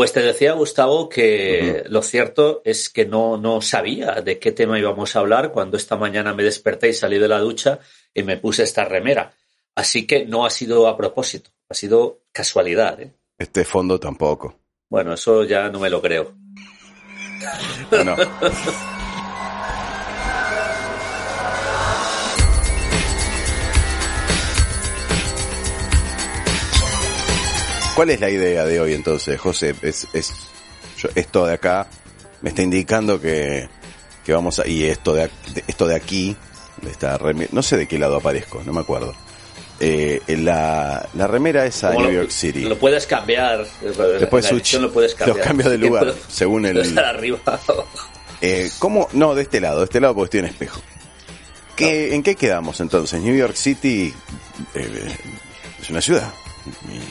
Pues te decía, Gustavo, que lo cierto es que no, no sabía de qué tema íbamos a hablar cuando esta mañana me desperté y salí de la ducha y me puse esta remera. Así que no ha sido a propósito, ha sido casualidad. ¿eh? Este fondo tampoco. Bueno, eso ya no me lo creo. Bueno. ¿Cuál es la idea de hoy entonces, José? Es, es yo- esto de acá me está indicando que, que vamos a... Y esto de, esto de aquí, de esta reme- no sé de qué lado aparezco, no me acuerdo. Eh, la, la remera es a New lo- York City. Lo puedes cambiar. Después la lo puedes cambiar. los cambios de lugar, puedo- según el- estar arriba. Eh, ¿Cómo? No, de este lado, de este lado porque estoy en espejo. ¿Qué, ¿En qué quedamos entonces? New York City eh, es una ciudad.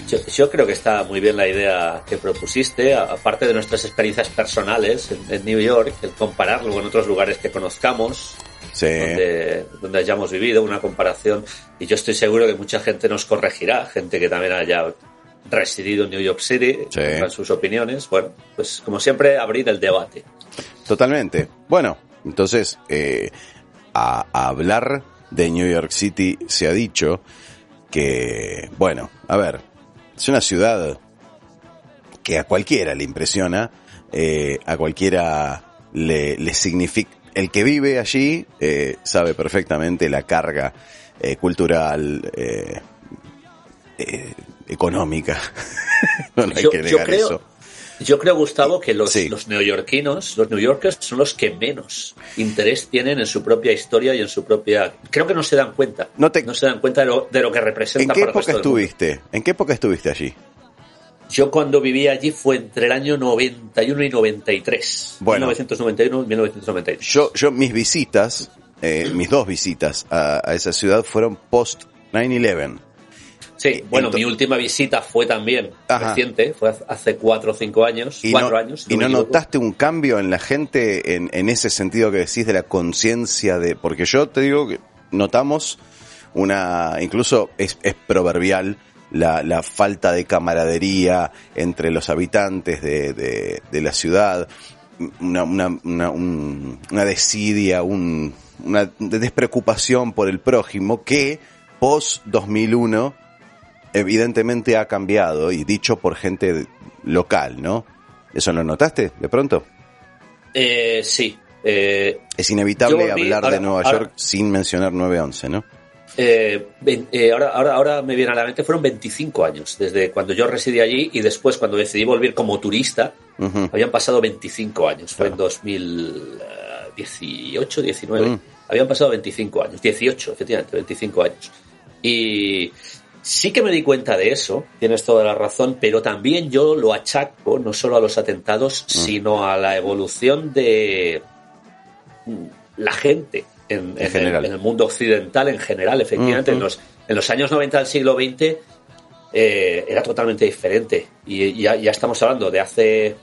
Yo, yo creo que está muy bien la idea que propusiste, aparte de nuestras experiencias personales en, en New York, el compararlo con otros lugares que conozcamos, Sí. donde, donde hayamos vivido, una comparación. Y yo estoy seguro que mucha gente nos corregirá, gente que también haya residido en New York City, Sí. con sus opiniones. Bueno, pues como siempre, abrir el debate. Totalmente. Bueno, entonces, eh, a, a hablar de New York City se ha dicho que, bueno, a ver, es una ciudad que a cualquiera le impresiona, eh, a cualquiera le, le significa, el que vive allí eh, sabe perfectamente la carga eh, cultural, eh, eh, económica. no hay Yo- que yo negar creo- eso. Yo creo, Gustavo, que los, Sí. los neoyorquinos, los New Yorkers, son los que menos interés tienen en su propia historia y en su propia... Creo que no se dan cuenta. No te- se dan cuenta de lo, de lo que ¿En representa qué para el época resto estuviste? ¿En qué época estuviste allí? Yo cuando vivía allí fue entre el año 91 y 93. Bueno. 1991 y 1993. Yo, yo mis visitas, eh, mis dos visitas a, a esa ciudad fueron post 9/11. Sí, bueno, mi última visita fue también Ajá. reciente, fue hace cuatro o cinco años, Y cuatro no, años. si y no notaste un cambio en la gente en, en ese sentido que decís de la conciencia de, porque yo te digo que notamos una, incluso es, es proverbial la, la falta de camaradería entre los habitantes de, de, de la ciudad, una, una, una, un- una desidia, un, una despreocupación por el prójimo que post 2001 evidentemente ha cambiado y dicho por gente local, ¿no? ¿Eso lo notaste de pronto? Eh, sí. eh, Es inevitable vi- hablar ahora- de Nueva ahora- York sin mencionar 911, ¿no? Eh, eh, ahora, ahora, ahora me viene a la mente, fueron 25 años desde cuando yo residí allí y después cuando decidí volver como turista, Ujú. habían pasado 25 años, fue en Claro. 2018, 19, Mm. habían pasado 25 años, 18, efectivamente, 25 años. Y sí que me di cuenta de eso, tienes toda la razón, pero también yo lo achaco no solo a los atentados, Mm. sino a la evolución de mm, la gente en, general. en el mundo occidental en general, efectivamente. En, los, en los años 90 del siglo XX eh, era totalmente diferente. Y ya, ya estamos hablando de hace...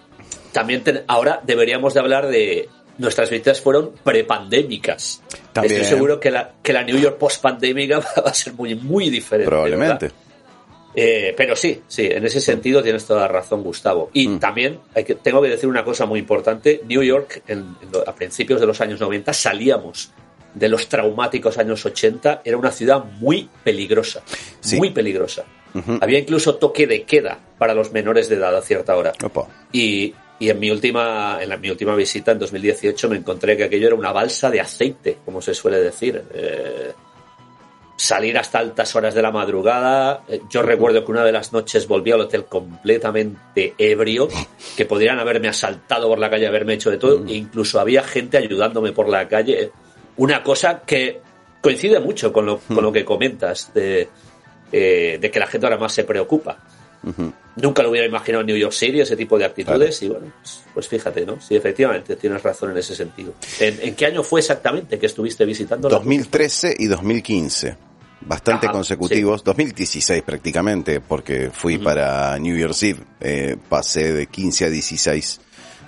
También ten- ahora deberíamos de hablar de... Nuestras visitas fueron prepandémicas. También. Estoy seguro que la, que la New York post-pandémica va a ser muy, muy diferente. Probablemente. Eh, pero sí, sí, en ese sentido tienes toda la razón, Gustavo. Y Mm. también hay que, tengo que decir una cosa muy importante. New York, en- en a principios de los años 90, salíamos de los traumáticos años 80. Era una ciudad muy peligrosa. Sí. Muy peligrosa. Ujú. Había incluso toque de queda para los menores de edad a cierta hora. Opa. Y, y en mi última, en la, mi última visita en 2018 me encontré que aquello era una balsa de aceite, como se suele decir. Eh, salir hasta altas horas de la madrugada. Eh, Yo recuerdo que una de las noches volví al hotel completamente ebrio, que podrían haberme asaltado por la calle, haberme hecho de todo, e incluso había gente ayudándome por la calle. Una cosa que coincide mucho con lo, con lo que comentas de, eh, de que la gente ahora más se preocupa. Nunca lo hubiera imaginado en New York City, ese tipo de actitudes, y bueno, pues, pues, fíjate, ¿no? Sí, efectivamente, tienes razón en ese sentido. ¿En, qué año fue exactamente que estuviste visitando? 2013 y 2015. Bastante consecutivos, 2016 prácticamente, porque fui para New York City, eh, pasé de 15 a 16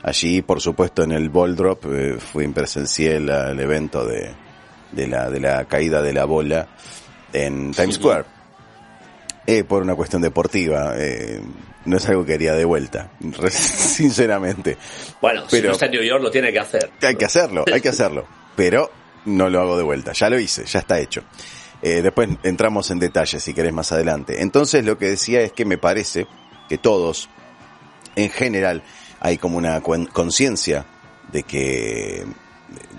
allí, por supuesto en el Ball Drop, eh, fui presencié al evento de, de, la, de la caída de la bola en Times Square eh, por una cuestión deportiva. Eh, no es algo que haría de vuelta, sinceramente. Bueno, pero, si no está en New York lo tiene que hacer. Hay que hacerlo, hay que hacerlo. Pero no lo hago de vuelta. Ya lo hice, ya está hecho. Eh, después entramos en detalles si querés más adelante. Entonces lo que decía es que me parece que todos, en general, hay como una conciencia de que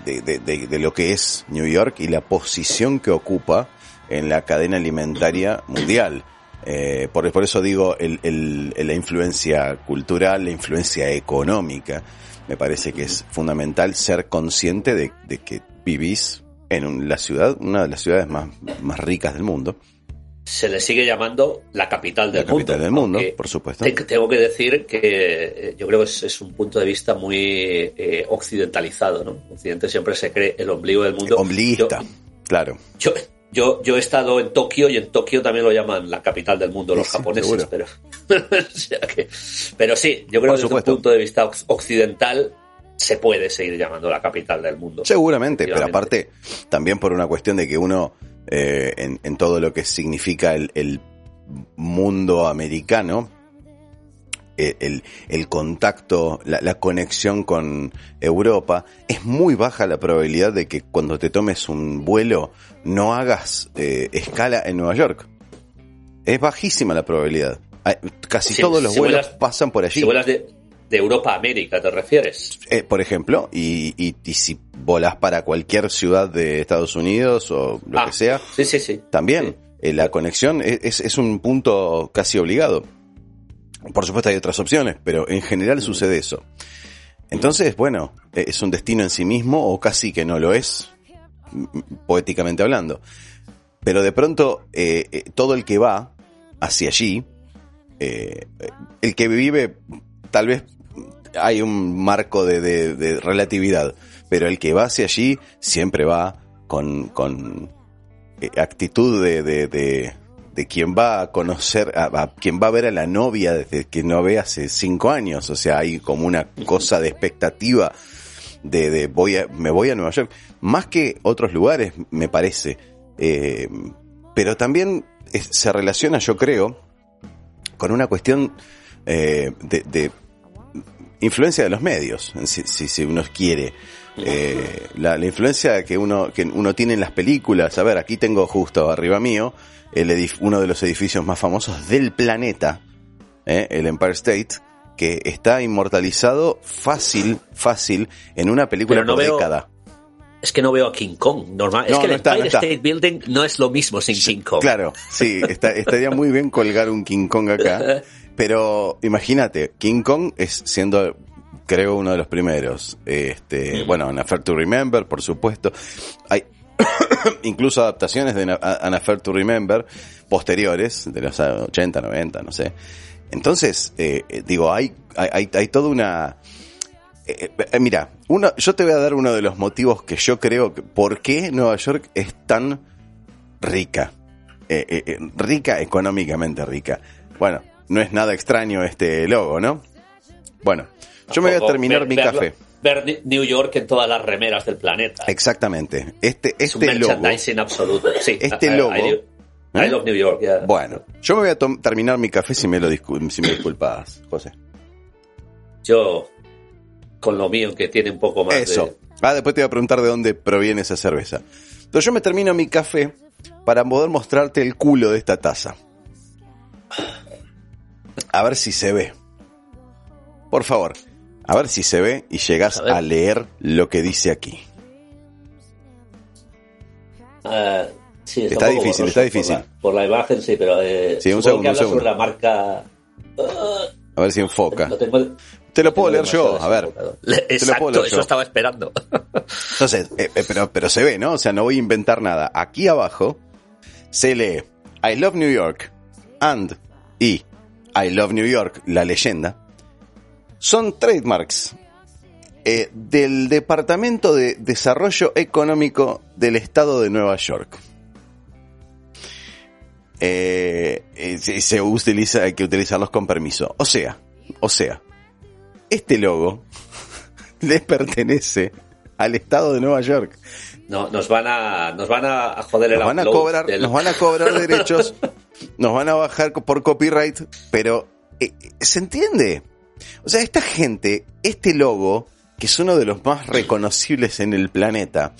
de, de, de, lo que es New York y la posición que ocupa en la cadena alimentaria mundial. Eh, por, por, eso digo el, el, la influencia cultural, la influencia económica. Me parece que es fundamental ser consciente de, de que vivís en la ciudad, una de las ciudades más, más ricas del mundo. Se le sigue llamando la capital del la mundo. Capital del mundo, por supuesto. tengo que decir que eh, yo creo que es, es un punto de vista muy eh, occidentalizado, ¿no? Occidente siempre se cree el ombligo del mundo. Ombliguista, claro. Yo, yo, yo he estado en Tokio y en Tokio también lo llaman la capital del mundo los japoneses, pero, pero sí, yo creo que desde un punto de vista occidental se puede seguir llamando la capital del mundo. Seguramente, pero aparte también por una cuestión de que uno eh, en, en, todo lo que significa el, el mundo americano, el, el, contacto, la, la, conexión con Europa, es muy baja la probabilidad de que cuando te tomes un vuelo no hagas eh, escala en Nueva York. Es bajísima la probabilidad. Casi si, todos los si vuelos vuelas, pasan por allí. Si vuelas de, de Europa a América, ¿te refieres? Eh, por ejemplo, y, y, y, si volás para cualquier ciudad de Estados Unidos o lo ah, que sea, sí, sí, sí. también eh, la conexión es, es un punto casi obligado. Por supuesto hay otras opciones, pero en general sucede eso. Entonces, bueno, eh, es un destino en sí mismo o casi que no lo es, poéticamente hablando. Pero de pronto, eh, eh, todo el que va hacia allí, eh, el que vive, tal vez hay un marco de, de, de, relatividad, pero el que va hacia allí siempre va con, con actitud de, de, de, quien va a conocer, a, quien va a ver a la novia desde que no ve hace cinco años. O sea, hay como una cosa de expectativa de, de voy a, me voy a Nueva York. Más que otros lugares, me parece. Eh, pero también se relaciona, yo creo, con una cuestión eh, de, de, influencia de los medios, si, si, si uno quiere. Eh, la, la, influencia que uno, que uno tiene en las películas. A ver, aquí tengo justo arriba mío el uno de los edificios más famosos del planeta, ¿eh? el Empire State, que está inmortalizado fácil, fácil, en una película no por veo, década. Es que no veo a King Kong, normal. No, es que no el está, Empire no está. State Building no es lo mismo sin King Kong. Claro, sí, está, estaría muy bien colgar un King Kong acá. Pero imagínate, King Kong es siendo creo uno de los primeros. Este, mm. bueno, An Affair to Remember, por supuesto. Hay incluso adaptaciones de An Affair to Remember posteriores, de los 80, 90, no sé. Entonces, eh, digo, hay, hay, hay toda una... Eh, eh, mira, uno, yo te voy a dar uno de los motivos que yo creo que por qué Nueva York es tan rica. Eh, rica, económicamente rica. Bueno, no es nada extraño este logo, ¿no? Bueno, yo me voy a terminar mi café. Ver New York en todas las remeras del planeta. Exactamente. Este, este es un merchandising logo, absoluto. Sí, este logo. I, I, I love New York. Yeah. Bueno, yo me voy a terminar mi café si me lo si me disculpas, José. Yo, con lo mío que tiene un poco más Eso. de... Ah, después te voy a preguntar de dónde proviene esa cerveza. Entonces yo me termino mi café para poder mostrarte el culo de esta taza. A ver si se ve. Por favor, a ver si se ve y llegas a, a leer lo que dice aquí. Uh, sí, está, está difícil, está difícil. Por la, por la, imagen, sí, pero eh, sí, un segundo, que un segundo. sobre la marca. Uh, a ver si enfoca. Tengo, te lo puedo leer yo, a ver. Exacto, eso yo. estaba esperando. Entonces, eh, eh, pero, pero se ve, ¿no? O sea, no voy a inventar nada. Aquí abajo se lee I love New York and y I Love New York, la leyenda, son trademarks eh, del Departamento de Desarrollo Económico del Estado de Nueva York. Eh, eh, se, se utiliza, hay que utilizarlos con permiso. O sea, o sea, este logo le pertenece al Estado de Nueva York. No, nos van a, nos van a joder el Nos van a cobrar, del- nos van a cobrar derechos, nos van a bajar por copyright, pero eh, ¿se entiende? O sea, esta gente, este logo, que es uno de los más reconocibles en el planeta,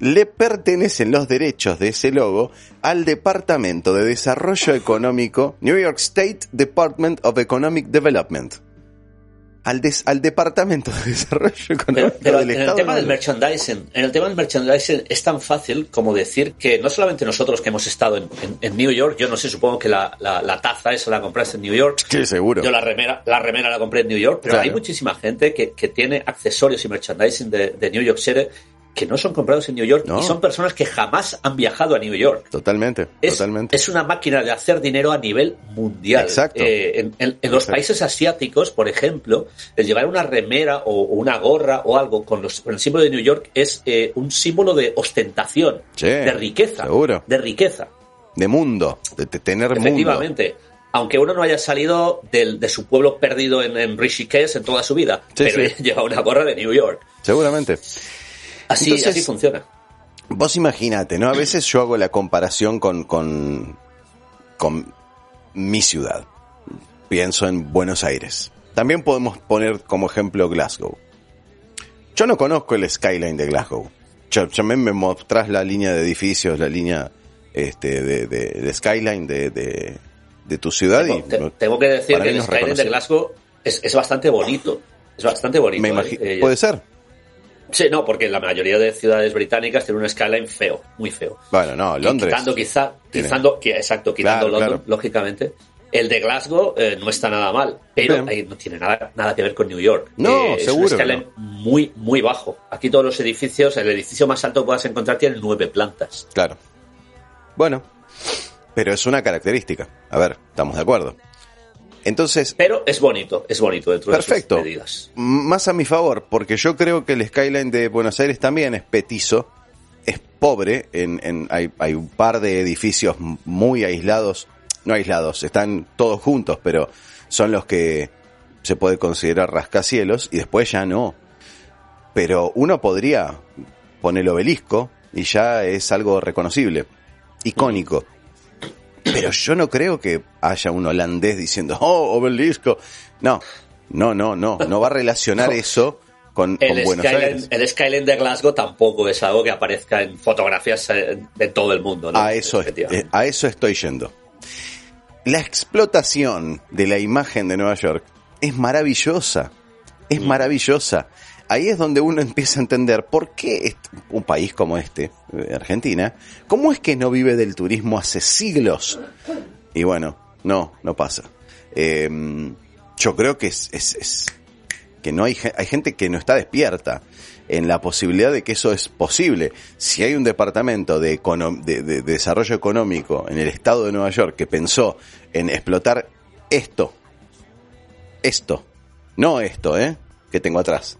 le pertenecen los derechos de ese logo al Departamento de Desarrollo Económico, New York State Department of Economic Development. Al, des- al Departamento de Desarrollo Pero, Económico pero del en el tema de del merchandising, en el tema del merchandising es tan fácil como decir que no solamente nosotros que hemos estado en, en- en New York, yo no sé, supongo que la, la- la taza esa la compraste en New York, Sí, seguro. yo la remera, la remera la compré en New York, pero Claro. hay muchísima gente que, que tiene accesorios y merchandising de, de New York City que no son comprados en New York No. y son personas que jamás han viajado a New York. Totalmente, Es, totalmente. es una máquina de hacer dinero a nivel mundial. Exacto. Eh, en, en- en los Exacto. países asiáticos, por ejemplo, el llevar una remera o, o una gorra o algo con, los- con el símbolo de New York es eh, un símbolo de ostentación, Sí, de riqueza. seguro. De riqueza, de mundo, de, de tener mundo. efectivamente. Aunque uno no haya salido del- de su pueblo perdido en, en Rishikesh en toda su vida, Sí, pero sí. lleva una gorra de New York. Seguramente. Así, Entonces- así funciona. Vos imagínate, ¿no? A veces yo hago la comparación con, con, con mi ciudad. Pienso en Buenos Aires. También podemos poner como ejemplo Glasgow. Yo no conozco el skyline de Glasgow. Yo, yo me, me mostrás la línea de edificios, la línea este, de, de- de skyline de, de, de tu ciudad y Tengo, te- tengo que decir que el skyline de. Glasgow es, es bastante bonito. Es bastante bonito. me ¿eh? Eh, Puede ser. Sí, no, porque la mayoría de ciudades británicas tienen un skyline feo, muy feo. Bueno, no, Londres. Quitando quizá, que- exacto, quitando Claro, claro. lógicamente. El de Glasgow eh, no está nada mal, pero Bien. ahí no tiene nada, nada que ver con New York. No, Eh, es seguro un skyline muy, muy bajo. Aquí todos los edificios, el edificio más alto que puedas encontrar tiene nueve plantas. Claro. Bueno, pero es una característica. A ver, estamos de acuerdo. Entonces, Pero es bonito, es bonito dentro Perfecto. de sus medidas. más a mi favor, porque yo creo que el skyline de Buenos Aires también es petizo, es pobre, en, en- hay, hay un par de edificios muy aislados, no aislados, están todos juntos, pero son los que se puede considerar rascacielos y después ya no. Pero uno podría poner el obelisco y ya es algo reconocible, icónico. Pero yo no creo que haya un holandés diciendo, oh, obelisco. No, no, no, no. No va a relacionar eso con, Buenos Aires. el skyline de Glasgow tampoco es algo que aparezca en fotografías eh, de todo el mundo. ¿no? A eso, es- eh, a eso estoy yendo. La explotación de la imagen de Nueva York es maravillosa. Es Mm. maravillosa. Ahí es donde uno empieza a entender por qué un país como este, eh, Argentina, cómo es que no vive del turismo hace siglos. Y bueno, no, no pasa. Eh, yo creo que es, es- es- que no hay, hay gente que no está despierta en la posibilidad de que eso es posible. Si hay un departamento de- de desarrollo económico en el estado de Nueva York que pensó en explotar esto, esto, no esto, ¿eh? Que tengo atrás.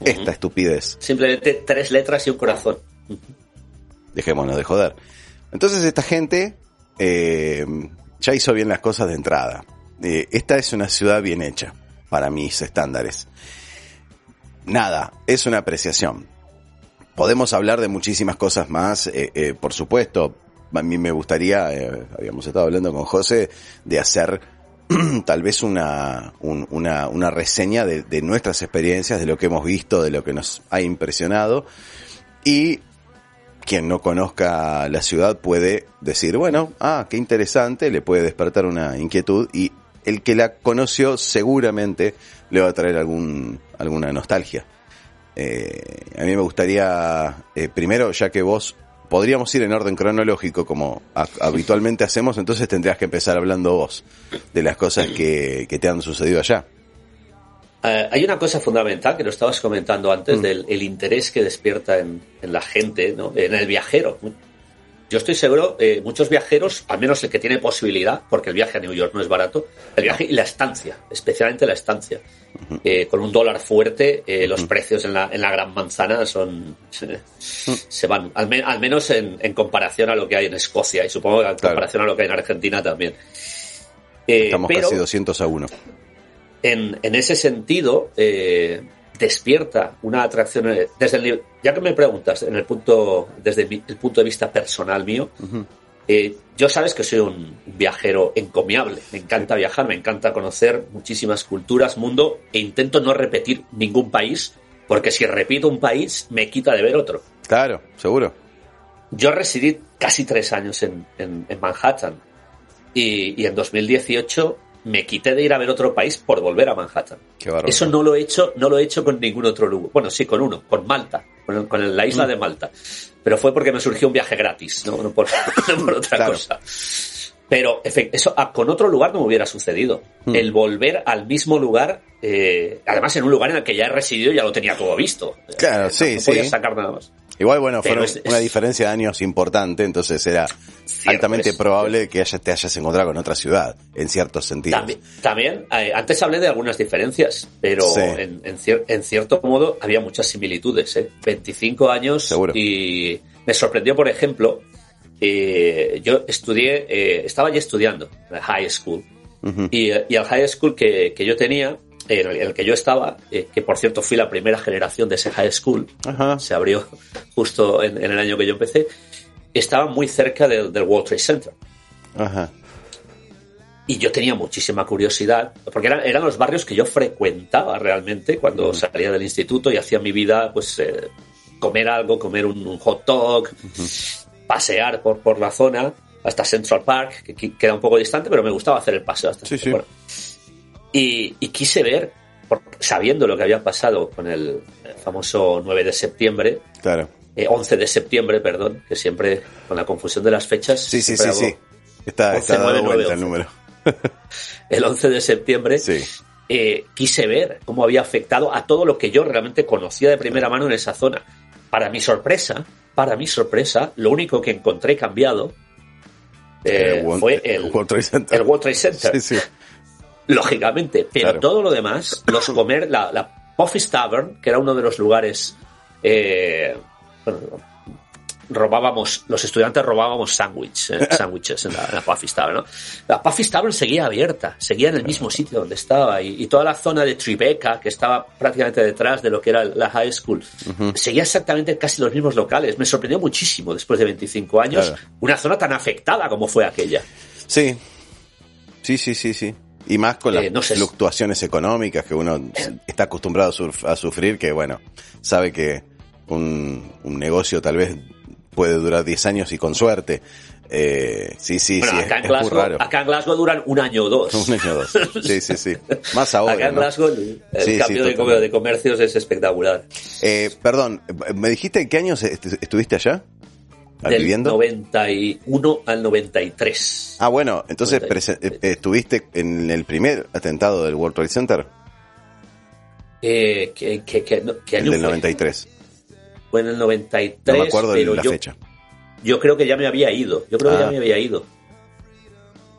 Esta estupidez. Simplemente tres letras y un corazón. Dejémonos de joder. Entonces esta gente eh, ya hizo bien las cosas de entrada. Eh, esta es una ciudad bien hecha, para mis estándares. Nada, es una apreciación. Podemos hablar de muchísimas cosas más, eh, eh, por supuesto. A mí me gustaría, eh, habíamos estado hablando con José, de hacer tal vez una, un- una, reseña de, de nuestras experiencias, de lo que hemos visto, de lo que nos ha impresionado. Y quien no conozca la ciudad puede decir, bueno, ah, qué interesante, le puede despertar una inquietud y el que la conoció seguramente le va a traer algún, alguna nostalgia. Eh, a mí me gustaría, eh, primero, ya que vos podríamos ir en orden cronológico como ha- habitualmente hacemos, entonces tendrías que empezar hablando vos de las cosas que, que te han sucedido allá. Eh, hay una cosa fundamental que lo estabas comentando antes Mm. del el interés que despierta en, en la gente, ¿no? en el viajero. yo estoy seguro, eh, muchos viajeros, al menos el que tiene posibilidad, porque el viaje a New York no es barato, el viaje y la estancia, especialmente la estancia. Eh, con un dólar fuerte, eh, los precios en la, en la gran manzana son se, van, al, menos en, comparación a lo que hay en Escocia y supongo que en comparación a lo que hay en Argentina también. Estamos casi 200 a 1. En, en ese sentido, despierta una atracción desde el ya que me preguntas en el punto desde el punto de vista personal mío eh, yo sabes que soy un viajero encomiable. Me encanta viajar me encanta conocer muchísimas culturas mundo e intento no repetir ningún país porque si repito un país me quita de ver otro. Claro seguro. Yo residí casi tres años en, Manhattan y, y en 2018 me quité de ir a ver otro país por volver a Manhattan. Eso no lo he hecho, no lo he hecho con ningún otro lugar. Bueno, sí, con uno, con Malta, con, la isla de mm. Malta. Pero fue porque me surgió un viaje gratis, no, por, otra cosa. Pero eso ah, con otro lugar no me hubiera sucedido. Mm. El volver al mismo lugar, eh, además en un lugar en el que ya he residido, ya lo tenía todo visto. Claro, sí, no podía sacar nada más. Igual, bueno, fue una diferencia de años importante, entonces era altamente probable que te hayas encontrado con otra ciudad, en ciertos sentidos. También, eh, antes hablé de algunas diferencias, pero en, cierto modo había muchas similitudes. ¿eh? 25 años y me sorprendió, por ejemplo, eh, yo estudié, eh, estaba ya estudiando en la high school, y, y, el high school que, que yo tenía en el, que yo estaba, eh, que por cierto fui la primera generación de ese high school, se abrió justo en, el año que yo empecé, estaba muy cerca del, World Trade Center. Y yo tenía muchísima curiosidad, porque eran, eran los barrios que yo frecuentaba realmente cuando salía del instituto y hacía mi vida, pues, eh, comer algo, comer un, hot dog, pasear por, por la zona hasta Central Park, que queda un poco distante, pero me gustaba hacer el paseo hasta sí, sí. Y, quise ver, sabiendo lo que había pasado con el, famoso 9 de septiembre, claro. 11 eh, de septiembre, perdón, que siempre con la confusión de las fechas. Sí, sí, sí, sí. Está, está el número. el 11 de septiembre. Sí. Eh, quise ver cómo había afectado a todo lo que yo realmente conocía de primera mano en esa zona. Para mi sorpresa, para mi sorpresa, lo único que encontré cambiado eh, fue el, World Trade Center. El World Trade Center. Sí, sí lógicamente. Pero todo lo demás, los comer, la, la Puffy's Tavern, que era uno de los lugares, eh, robábamos, los estudiantes robábamos sándwich, eh, sándwiches en la, en Puffy's Tavern, ¿no? La Puffy's Tavern seguía abierta, seguía en el mismo sitio donde estaba y, toda la zona de Tribeca, que estaba prácticamente detrás de lo que era la high school, seguía exactamente casi los mismos locales. Me sorprendió muchísimo después de 25 años una zona tan afectada como fue aquella. Sí, sí, sí, sí, sí. Y más con las eh, fluctuaciones económicas que uno está acostumbrado a, sufrir, que bueno, sabe que un, negocio tal vez puede durar 10 años y con suerte. Eh, sí, sí, sí, acá, en Glasgow, acá en Glasgow duran un año o dos. Un año o dos. Sí, sí, sí. Más ahora. Acá en Glasgow el cambio de, comercios es espectacular. Eh, perdón, ¿me dijiste qué años estuviste allá? Del 91 al 93. Ah, bueno, entonces eh, estuviste en el primer atentado del World Trade Center. Eh, que, que, que, el del 93. Fue en el 93. No me acuerdo de la fecha. Yo creo que ya me había ido. Yo creo que ya ah. me había ido.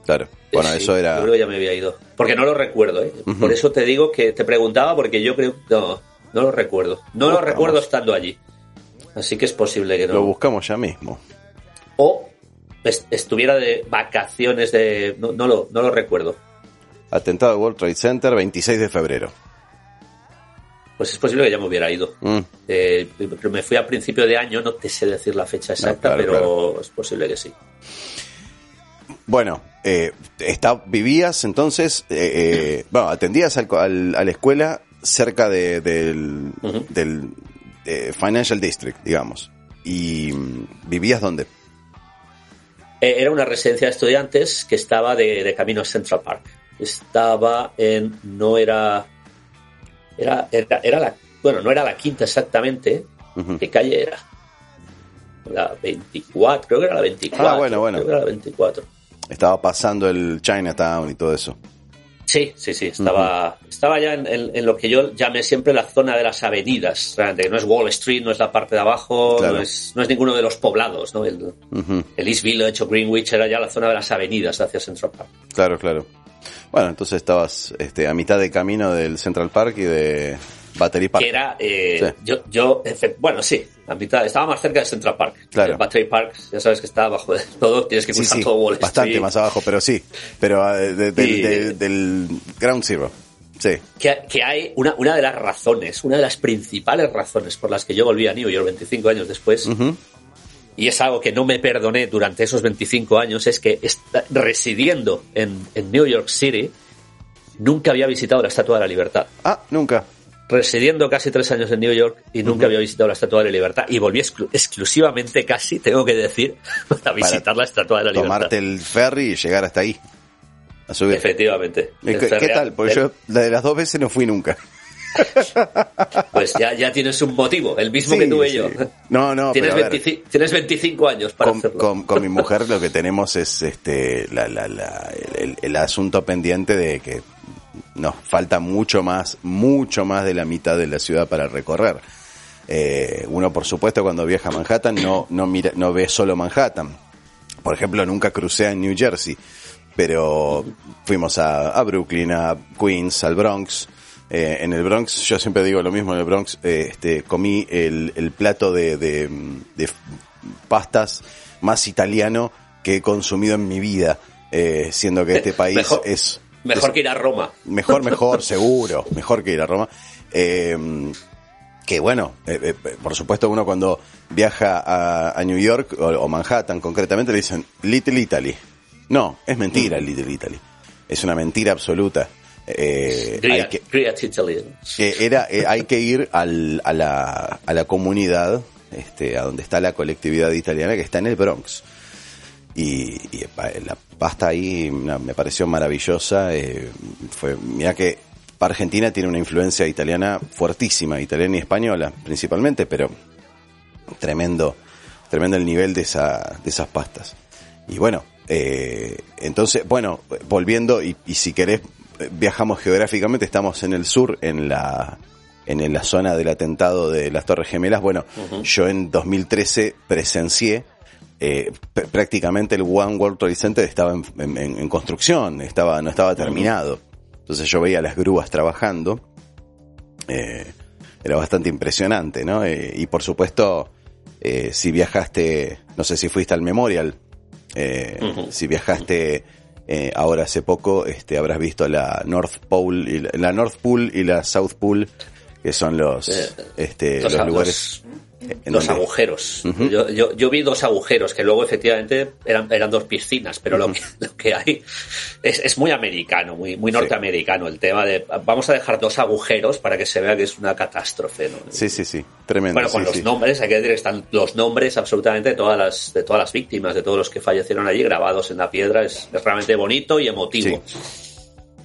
Claro. Bueno, eso era. Yo creo que ya me había ido. Porque no lo recuerdo, ¿eh? Por eso te digo que te preguntaba, porque yo creo. No, no lo recuerdo. No lo recuerdo estando allí. Así que es posible que no. Lo buscamos ya mismo. O estuviera de vacaciones de... No, lo, no lo recuerdo. Atentado al World Trade Center, 26 de febrero. Pues es posible que ya me hubiera ido. Mm. Eh, me fui a principio de año, no te sé decir la fecha exacta, pero es posible que sí. Bueno, eh, está, vivías entonces, eh, eh bueno, atendías al, a la escuela cerca de, del, del eh, Financial District, digamos. ¿Y mm, vivías dónde? Eh, era una residencia de estudiantes que estaba de, camino a Central Park. Estaba en. No era. Era, era, la. Bueno, no era la quinta exactamente. ¿Qué calle era? La 24, creo que era la 24. Ah, bueno, bueno. Creo que era la 24. Estaba pasando el Chinatown y todo eso. Sí, sí, sí, estaba, estaba ya en, en- en lo que yo llamé siempre la zona de las avenidas, realmente, no es Wall Street, no es la parte de abajo, Claro. no, es, no es ninguno de los poblados, ¿no? El, Ujú. el East Village o Greenwich era ya la zona de las avenidas hacia Central Park. Claro, claro. Bueno, entonces estabas este, a mitad de camino del Central Park y de Battery Park. Que era, eh, Sí. yo, yo, bueno, sí, a mitad, estaba más cerca de Central Park. Claro. El Battery Park, ya sabes que está abajo de todo, tienes que cruzar sí, todo Wall bastante Street. más abajo, pero sí. Pero ah, de- de- Y- de- del Ground Zero. Sí. que, que hay una, una de las razones, una de las principales razones por las que yo volví a New York 25 años después, Ujú. y es algo que no me perdoné durante esos 25 años, es que residiendo en, en New York City, nunca había visitado la Estatua de la Libertad. Ah, nunca. Residiendo casi tres años en New York y nunca había visitado la Estatua de la Libertad y volví exclu- exclusivamente, casi, tengo que decir, para visitar la Estatua de la Libertad. Tomarte el ferry y llegar hasta ahí. A subir. Efectivamente. ¿Y El ¿Qué, qué tal? Porque yo la de las dos veces no fui nunca. Pues ya, ya tienes un motivo, el mismo que Sí, tuve sí. yo. No, no, tienes, pero a ver. 25, tienes 25 años para con, hacerlo. con- con mi mujer lo que tenemos es este la, la- la- el, el- el asunto pendiente de que nos falta mucho más, mucho más de la mitad de la ciudad para recorrer. Eh, uno, por supuesto, cuando viaja a Manhattan no, no, mira, no ve solo Manhattan. Por ejemplo, nunca crucé en New Jersey, pero fuimos a, a Brooklyn, a Queens, al Bronx. Eh, en el Bronx, yo siempre digo lo mismo, en el Bronx eh, este, comí el, el plato de, de, de pastas más italiano que he consumido en mi vida, eh, siendo que este país Mejor- es... Mejor es- que ir a Roma. Mejor, mejor, seguro. Mejor que ir a Roma. Eh, que bueno, eh, eh, por supuesto uno cuando viaja a, a New York o, o Manhattan concretamente le dicen Little Italy. No, es mentira Little Italy. Es una mentira absoluta. Eh, hay que, Great Italy. que era, eh, hay que ir al, a, la, a la comunidad, este, a donde está la colectividad italiana que está en el Bronx. Y, y, la pasta ahí me pareció maravillosa. eh, fue, mira que Argentina tiene una influencia italiana fuertísima, italiana y española principalmente, pero tremendo, tremendo el nivel de, esa, de esas pastas. Y bueno, eh, entonces, bueno, volviendo, y, y si querés, viajamos geográficamente, estamos en el sur, en la, en la zona del atentado de las Torres Gemelas. Bueno, yo en 2013 presencié eh, pr- prácticamente el One World Trade Center estaba en, en- en- en construcción, estaba, no estaba terminado. Entonces yo veía las grúas trabajando. Eh, era bastante impresionante, ¿no? Eh, y por supuesto, si viajaste, no sé si fuiste al Memorial, si viajaste ahora hace poco, este, habrás visto la North Pole, y la, la North Pole y la South Pole, que son los, este, Los, lugares los- donde- agujeros. Yo, yo, yo vi dos agujeros que luego efectivamente eran, eran dos piscinas, pero lo, que, lo que hay es, es muy americano, muy, muy Sí. norteamericano. El tema de vamos a dejar dos agujeros para que se vea que es una catástrofe. ¿no? Sí, sí, sí, tremendo. Bueno, con sí, los sí. nombres, hay que decir que están los nombres absolutamente de todas las, de todas las víctimas, de todos los que fallecieron allí, grabados en la piedra. Es, es realmente bonito y emotivo.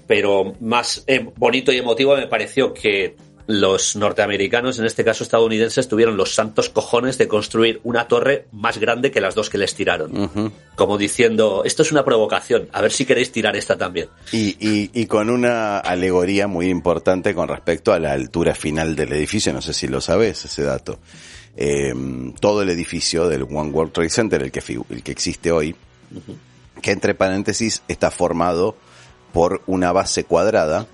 Pero más eh, bonito y emotivo me pareció que los norteamericanos, en este caso estadounidenses, tuvieron los santos cojones de construir una torre más grande que las dos que les tiraron. Como diciendo, esto es una provocación, a ver si queréis tirar esta también. Y, y, y con una alegoría muy importante con respecto a la altura final del edificio, no sé si lo sabes ese dato. Eh, todo el edificio del One World Trade Center, el que, el que existe hoy, que entre paréntesis está formado por una base cuadrada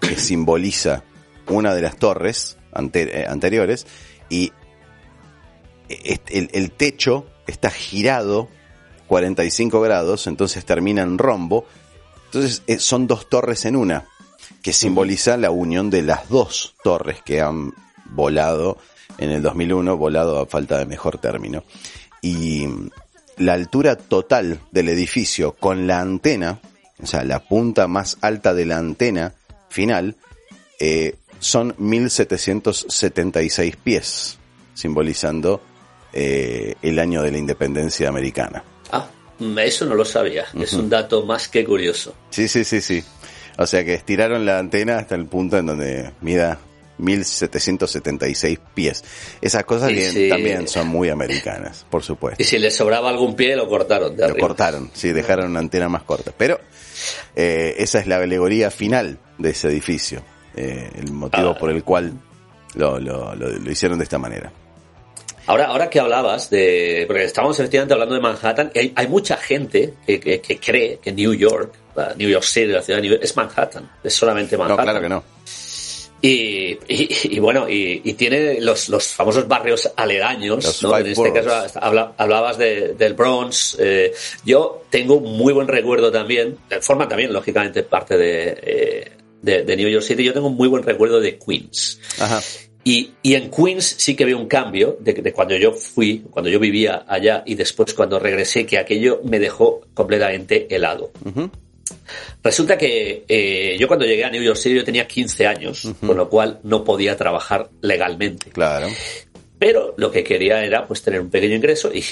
que simboliza una de las torres ante- eh, anteriores y el, el techo está girado 45 grados, entonces termina en rombo. Entonces eh, son dos torres en una, que simboliza la unión de las dos torres que han volado en el 2001, volado a falta de mejor término. Y la altura total del edificio con la antena, o sea, la punta más alta de la antena final, eh, son 1776 pies, simbolizando eh, el año de la independencia americana. Ah, eso no lo sabía. Es un dato más que curioso. Sí, sí, sí, sí. O sea que estiraron la antena hasta el punto en donde mida 1776 pies. Esas cosas si- también son muy americanas, por supuesto. Y si les sobraba algún pie, lo cortaron de Lo cortaron, sí, dejaron una antena más corta. Pero eh, esa es la alegoría final de ese edificio, eh, el motivo Ah. por el cual lo, lo, lo, lo hicieron de esta manera. Ahora, ahora que hablabas de. Porque estábamos efectivamente hablando de Manhattan, y hay, hay mucha gente que, que- que cree que New York, la New York City, la ciudad de New York, es Manhattan. Es solamente No, Manhattan. claro que no. Y, y- y bueno, y, y tiene los, los famosos barrios aledaños, ¿no? En este boroughs. caso habla- hablabas de- del Bronx. eh, yo tengo un muy buen recuerdo también, forma también, lógicamente, parte de, eh, de, de New York City. Yo tengo un muy buen recuerdo de Queens. Ajá. Y, y en Queens sí que veo un cambio de, de cuando yo fui, cuando yo vivía allá y después cuando regresé, que aquello me dejó completamente helado. Resulta que eh, yo cuando llegué a New York City yo tenía 15 años, con lo cual no podía trabajar legalmente. Claro. Pero lo que quería era pues tener un pequeño ingreso y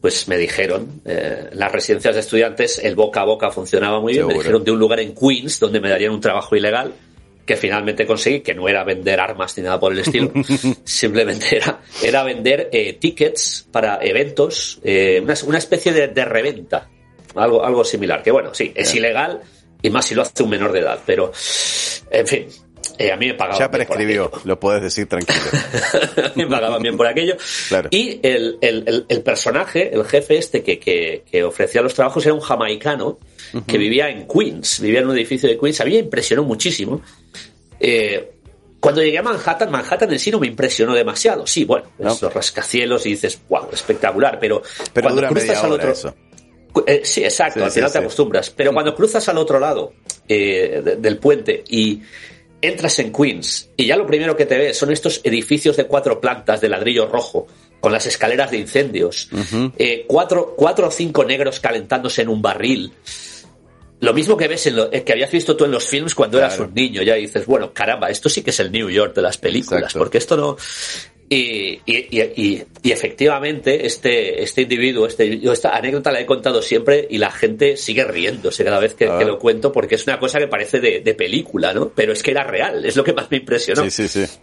pues me dijeron, eh, las residencias de estudiantes, el boca a boca funcionaba muy bien, me dijeron de un lugar en Queens donde me darían un trabajo ilegal que finalmente conseguí, que no era vender armas ni nada por el estilo, simplemente era, era vender eh, tickets para eventos, eh, una, una especie de, de reventa, algo, algo similar, que bueno, sí, es ilegal y más si lo hace un menor de edad, pero en fin, eh, a mí me pagaban Ya por prescribió, lo puedes decir tranquilo. me pagaban bien por aquello. Claro. Y el, el- el- personaje, el jefe este que, que- que ofrecía los trabajos era un jamaicano que vivía en Queens, vivía en un edificio de Queens. A mí me impresionó muchísimo. Eh, cuando llegué a Manhattan, Manhattan en sí no me impresionó demasiado. Sí, bueno, No. los rascacielos y dices, wow, espectacular, pero, Pero cuando cruzas al otro... eso. Eh, sí, exacto, Sí, al sí, final te sí. acostumbras. Pero cuando cruzas al otro lado eh, de- del puente y entras en Queens y ya lo primero que te ves son estos edificios de cuatro plantas de ladrillo rojo con las escaleras de incendios, eh, cuatro, cuatro o cinco negros calentándose en un barril. Lo mismo que ves en lo, eh, que habías visto tú en los films cuando eras un niño, ya dices, bueno, caramba, esto sí que es el New York de las películas, Exacto. porque esto no. Y, y, y, y- y efectivamente, este, este individuo, este, yo esta anécdota la he contado siempre y la gente sigue riéndose cada vez que, Ah. que lo cuento porque es una cosa que parece de, de película, ¿no? Pero es que era real, es lo que más me impresionó Sí, sí, sí.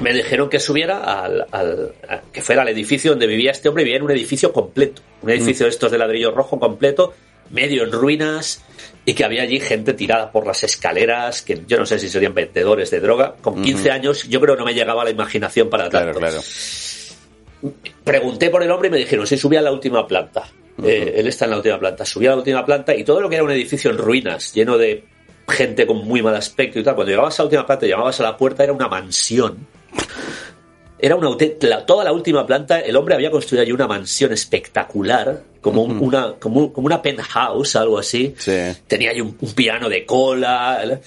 me dijeron que subiera al, al- a- que fuera al edificio donde vivía este hombre, vivía en un edificio completo, un edificio de estos de ladrillo rojo completo, medio en ruinas, y que había allí gente tirada por las escaleras, que yo no sé si serían vendedores de droga. Con 15 años yo creo que no me llegaba la imaginación para Claro, tanto. claro. Pregunté por el hombre y me dijeron, sí, subía a la última planta. Eh, él está en la última planta. Subí a la última planta y todo lo que era un edificio en ruinas, lleno de gente con muy mal aspecto y tal. Cuando llegabas a la última planta y llamabas a la puerta, era una mansión. Era una la- toda la última planta, el hombre había construido allí una mansión espectacular, como, un- una, como, como una penthouse, algo así. Sí. Tenía allí un, un piano de cola.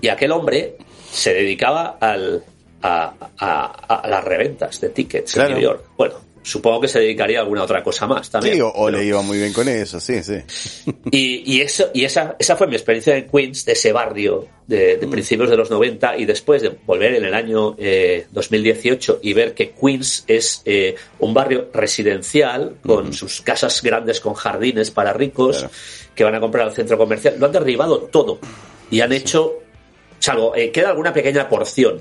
Y aquel hombre se dedicaba al, a, a- a las reventas de tickets Claro. en New York. Bueno, supongo que se dedicaría a alguna otra cosa más también. Sí, o, o pero- le iba muy bien con eso, sí, sí. y, y eso, y esa, esa fue mi experiencia en Queens, de ese barrio de, de principios de los 90 y después de volver en el año eh, 2018 y ver que Queens es eh, un barrio residencial con sus casas grandes con jardines para ricos Claro. que van a comprar al centro comercial. Lo han derribado todo y han hecho, salvo, eh, queda alguna pequeña porción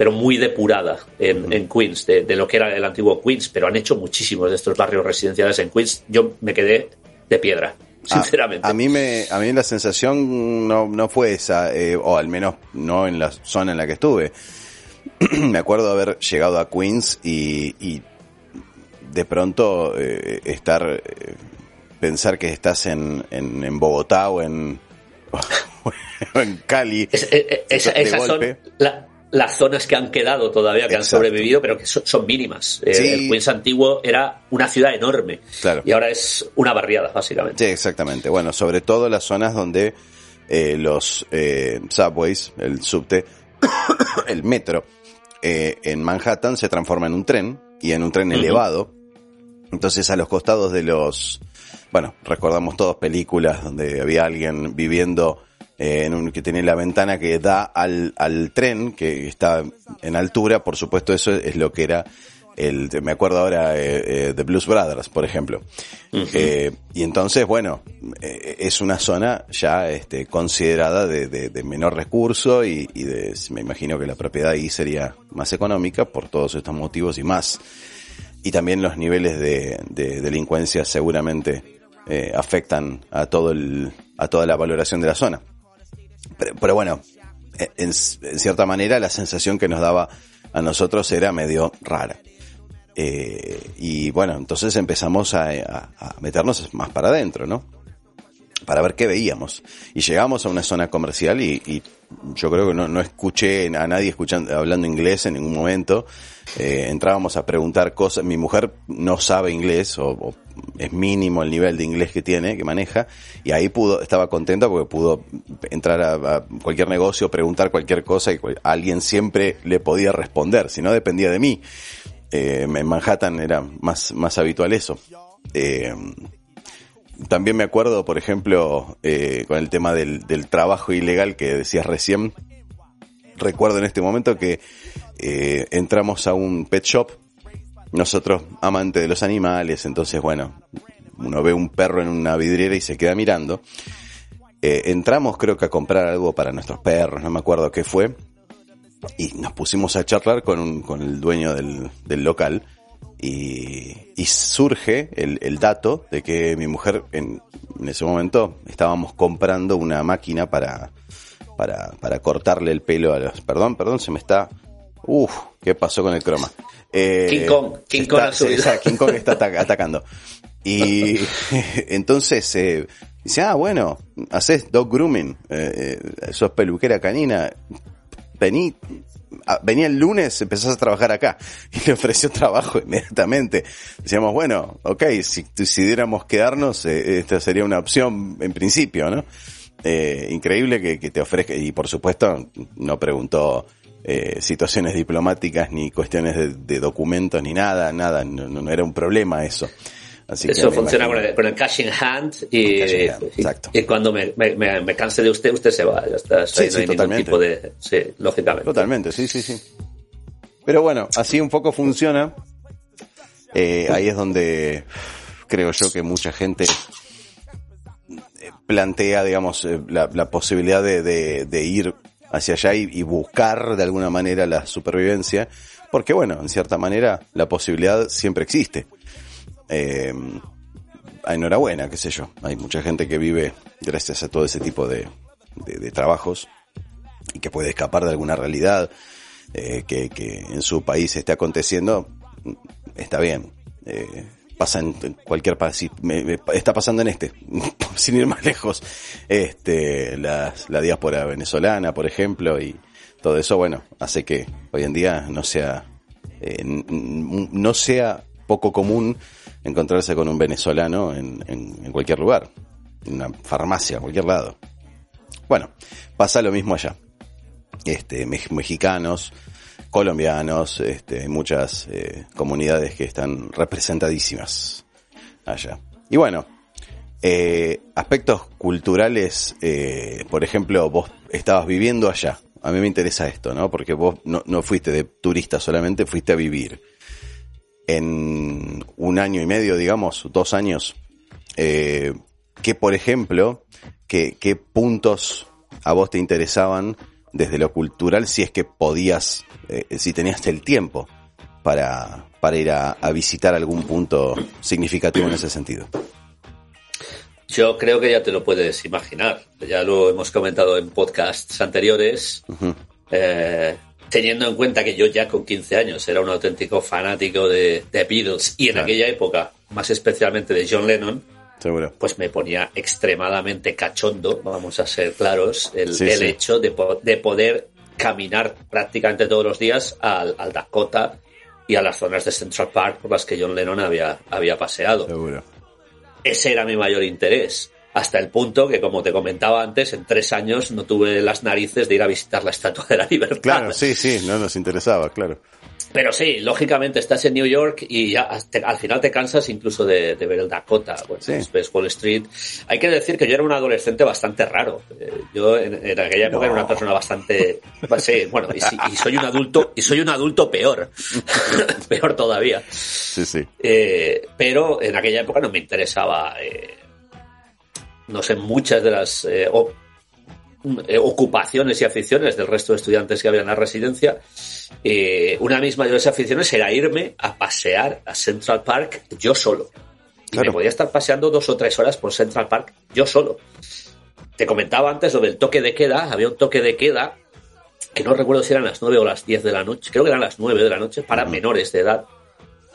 pero muy depurada en, en Queens, de, de lo que era el antiguo Queens, pero han hecho muchísimos de estos barrios residenciales en Queens. Yo me quedé de piedra, A- sinceramente. A, mí me, a mí la sensación no, no fue esa, eh, o al menos no en la zona en la que estuve. me acuerdo haber llegado a Queens y, y de pronto eh, estar, eh, pensar que estás en, en, en Bogotá o en, o en Cali. Es- esa- la- las zonas que han quedado todavía, que han sobrevivido, pero que son, son mínimas. Sí. El Queens antiguo era una ciudad enorme Claro. y ahora es una barriada, básicamente. Sí, exactamente. Bueno, sobre todo las zonas donde eh, los eh, subways, el subte, el metro, eh, en Manhattan se transforma en un tren y en un tren elevado. Entonces a los costados de los, bueno, recordamos todos películas donde había alguien viviendo eh, en un, que tenía la ventana que da al, al tren que está en altura. Por supuesto eso es lo que era el, me acuerdo ahora eh, eh, The Blues Brothers, por ejemplo. Eh, y entonces, bueno, eh, es una zona ya este, considerada de, de- de menor recurso y, y de, me imagino que la propiedad ahí sería más económica por todos estos motivos y más. Y también los niveles de, de delincuencia seguramente afectan a todo el, a toda la valoración de la zona. Pero, bueno, en, cierta manera la sensación que nos daba a nosotros era medio rara. Eh, y bueno, entonces empezamos a, meternos más para adentro, ¿no? para ver qué veíamos. Y llegamos a una zona comercial y, yo creo que no, no, escuché a nadie escuchando, hablando inglés en ningún momento. Eh, entrábamos a preguntar cosas. Mi mujer no sabe inglés o, es mínimo el nivel de inglés que tiene, que maneja. Y ahí pudo, estaba contenta porque pudo entrar a, cualquier negocio, preguntar cualquier cosa y alguien siempre le podía responder. Si no dependía de mí. Eh, en Manhattan era más, más habitual eso. Eh, también me acuerdo, por ejemplo, eh, con el tema del, trabajo ilegal que decías recién. Recuerdo en este momento que entramos a un pet shop. Nosotros, amantes de los animales, entonces, bueno, uno ve un perro en una vidriera y se queda mirando. Eh, entramos, creo que a comprar algo para nuestros perros, no me acuerdo qué fue. Y nos pusimos a charlar con, un, con el dueño del, del local y, surge el, dato de que mi mujer en, ese momento estábamos comprando una máquina para, para, cortarle el pelo a los... Perdón, perdón, se me está... Uf, ¿qué pasó con el croma? Eh, King Kong, King Kong, está, King Kong está atacando. Y entonces eh, dice, ah, bueno, haces dog grooming, eh, eh sos peluquera canina, vení, Ah, venía el lunes, empezás a trabajar acá. Y le ofreció trabajo inmediatamente. Decíamos, bueno, ok, si decidiéramos quedarnos, eh, esta sería una opción en principio, ¿no? Eh, increíble que, te ofrezca, y por supuesto no preguntó eh, situaciones diplomáticas ni cuestiones de, documentos ni nada, nada, no era un problema eso. Eso funciona con el, con el, cash in hand y, y, cuando me, me, canse de usted, usted se va. Ya está, sí, no hay ningún tipo de. Sí, lógicamente. Totalmente, sí, sí, sí. Pero bueno, así un poco funciona. Eh, ahí es donde creo yo que mucha gente eh, plantea, digamos, la, la posibilidad de, de, de, ir hacia allá y, buscar de alguna manera la supervivencia, porque bueno, en cierta manera la posibilidad siempre existe. Eh, enhorabuena, qué sé yo. Hay mucha gente que vive gracias a todo ese tipo de, trabajos y que puede escapar de alguna realidad eh, que, en su país esté aconteciendo. Está bien. Eh, pasa en cualquier país. está pasando en este, sin ir más lejos. Este, la, la diáspora venezolana, por ejemplo, y todo eso, bueno, hace que hoy en día no sea, eh, no sea poco común encontrarse con un venezolano en, en, cualquier lugar, en una farmacia, en cualquier lado. Bueno, pasa lo mismo allá. Este, mexicanos, colombianos, este, muchas eh, comunidades que están representadísimas allá. Y bueno, eh, aspectos culturales, eh, por ejemplo, vos estabas viviendo allá. A mí me interesa esto, ¿no? Porque vos no, fuiste de turista solamente, fuiste a vivir en un año y medio, digamos, dos años, que por ejemplo, qué puntos a vos te interesaban desde lo cultural si es que podías, eh, si tenías el tiempo para, para ir a, visitar algún punto significativo en ese sentido. Yo creo que ya te lo puedes imaginar. Ya lo hemos comentado en podcasts anteriores teniendo en cuenta que yo ya con 15 años era un auténtico fanático de, de Beatles y en aquella época, más especialmente de John Lennon, pues me ponía extremadamente cachondo, vamos a ser claros, el, hecho de, de, poder caminar prácticamente todos los días al, al, Dakota y a las zonas de Central Park por las que John Lennon había, había paseado. Ese era mi mayor interés hasta el punto que, como te comentaba antes, en tres años no tuve las narices de ir a visitar la Estatua de la Libertad. Claro, sí, sí, no nos interesaba, claro. Pero sí, lógicamente estás en New York y ya al final te cansas incluso de, ver el Dakota, pues, Wall Street. Hay que decir que yo era un adolescente bastante raro. Eh, yo en, aquella época era una persona bastante, sí, bueno, y, soy un adulto y soy un adulto peor, peor todavía. Sí, sí. Eh, pero en aquella época no me interesaba. Eh, no sé, muchas de las eh, eh, ocupaciones y aficiones del resto de estudiantes que había en la residencia. Eh, una de esas aficiones era irme a pasear a Central Park yo solo. Y me podía estar paseando dos o tres horas por Central Park yo solo. Te comentaba antes lo del toque de queda. Había un toque de queda que no recuerdo si eran las nueve o las diez de la noche. Creo que eran las nueve de la noche para menores de edad.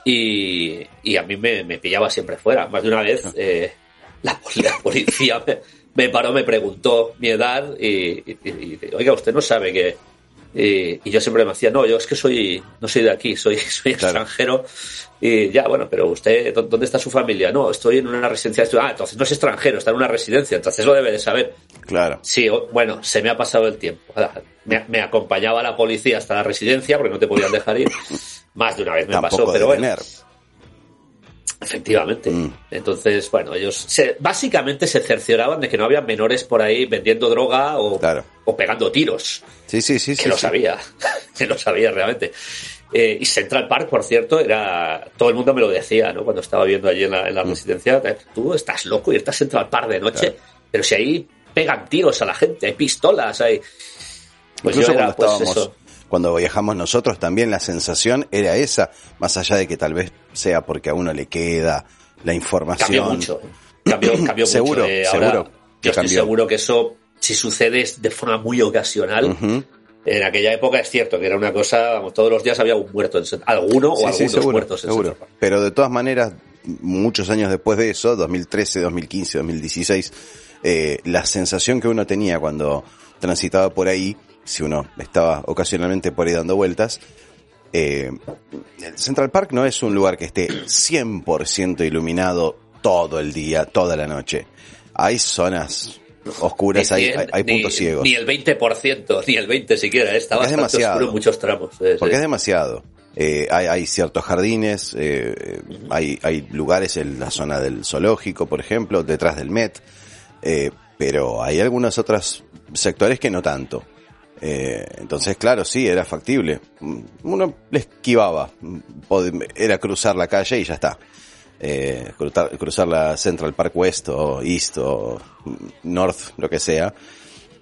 Y, y a mí me, me, pillaba siempre fuera. Más de una vez eh, la, la, policía me, me, paró, me preguntó mi edad y, y, y, oiga, usted no sabe que... Y, yo siempre me decía, no, yo es que soy, no soy de aquí, soy, soy claro. extranjero. Y ya, bueno, pero usted, ¿dónde está su familia? No, estoy en una residencia. Ah, entonces no es extranjero, está en una residencia, entonces lo debe de saber. Claro. Sí, bueno, se me ha pasado el tiempo. Me, me acompañaba la policía hasta la residencia porque no te podían dejar ir. Más de una vez me Tampoco pasó, pero bueno. detener. Efectivamente. Mm. Entonces, bueno, ellos se, básicamente se cercioraban de que no había menores por ahí vendiendo droga o, Claro. o pegando tiros. Sí, sí, sí. que sí, lo sí. sabía, que lo sabía realmente. Eh, y Central Park, por cierto, era todo el mundo me lo decía, ¿no? Cuando estaba viendo allí en la, en la Mm. residencia, "Eh, tú estás loco y estás Central Park de noche, Claro. pero si ahí pegan tiros a la gente, hay pistolas, hay... Pues Incluso yo era, cuando pues, estábamos, eso. Cuando viajamos nosotros también la sensación era esa, más allá de que tal vez sea porque a uno le queda la información. Cambió mucho. Cambió, cambió Seguro, mucho. Eh, seguro que yo estoy seguro que eso, si sucede es de forma muy ocasional, en aquella época es cierto que era una cosa, vamos, todos los días había un muerto, en alguno o Sí, sí, algunos seguro, muertos en seguro. Central. Pero de todas maneras, muchos años después de eso, 2013, 2015, 2016, eh, la sensación que uno tenía cuando transitaba por ahí, si uno estaba ocasionalmente por ahí dando vueltas, eh, Central Park no es un lugar que esté 100% iluminado todo el día, toda la noche. Hay zonas oscuras, hay, ni- puntos ciegos. Ni el 20%, ni el 20% siquiera, ¿eh? está Porque es demasiado. oscuro en muchos tramos. eh, Porque sí. es demasiado. Eh, hay, hay ciertos jardines, eh, hay, hay lugares en la zona del zoológico, por ejemplo, detrás del Met, eh, pero hay algunos otros sectores que no tanto. Eh, entonces, claro, sí, era factible. Uno le esquivaba, era cruzar la calle y ya está. Eh, cruzar, cruzar la Central Park West o East o North, lo que sea,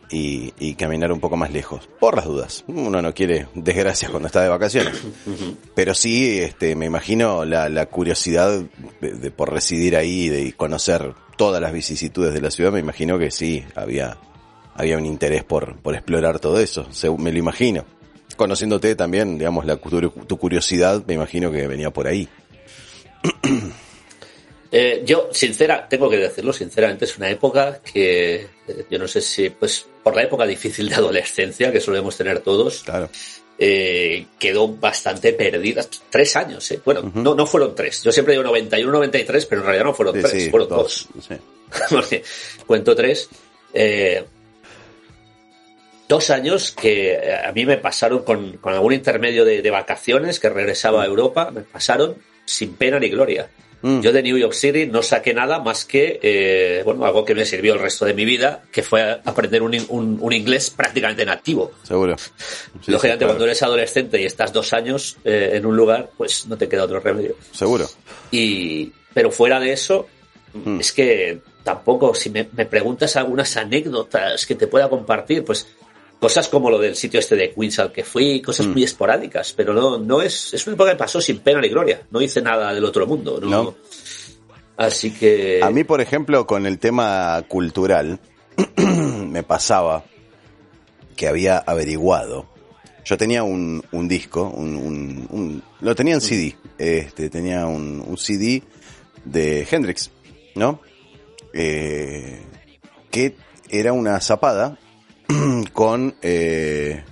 y, y caminar un poco más lejos. Por las dudas. Uno no quiere desgracias cuando está de vacaciones. Pero sí, este, me imagino la, la curiosidad de, de por residir ahí de, y conocer todas las vicisitudes de la ciudad. Me imagino que sí, había, había un interés por, por explorar todo eso. Me lo imagino. Conociéndote también, digamos, la, tu, tu curiosidad, me imagino que venía por ahí. Eh, yo, sincera, tengo que decirlo sinceramente, es una época que eh, yo no sé si, pues, por la época difícil de adolescencia que solemos tener todos, Claro. eh, quedó bastante perdida. Tres años, ¿eh? Bueno, no, no fueron tres. Yo siempre digo 91, 93, pero en realidad no fueron Sí, tres, sí, fueron dos. sí. porque cuento tres. Dos años que eh, a mí me pasaron con, con algún intermedio de, de vacaciones que regresaba a Europa, me pasaron sin pena ni gloria. Mm. Yo de New York City no saqué nada más que, eh, bueno, algo que me sirvió el resto de mi vida, que fue aprender un, un- un inglés prácticamente nativo. Seguro. Sí, Lógicamente, sí, claro. cuando eres adolescente y estás dos años eh, en un lugar, pues no te queda otro remedio. Seguro. Y, pero fuera de eso, Mm. es que tampoco, si me, me preguntas algunas anécdotas que te pueda compartir, pues cosas como lo del sitio este de Queens al que fui, cosas Mm. muy esporádicas, pero no, no es, es una época que pasó sin pena ni gloria, no hice nada del otro mundo, ¿no? No. Así que... A mí, por ejemplo, con el tema cultural, me pasaba que había averiguado. Yo tenía un, un disco, un, un- un- lo tenía en CD, este, tenía un, un CD de Hendrix, ¿no? Eh, que era una zapada con, eh,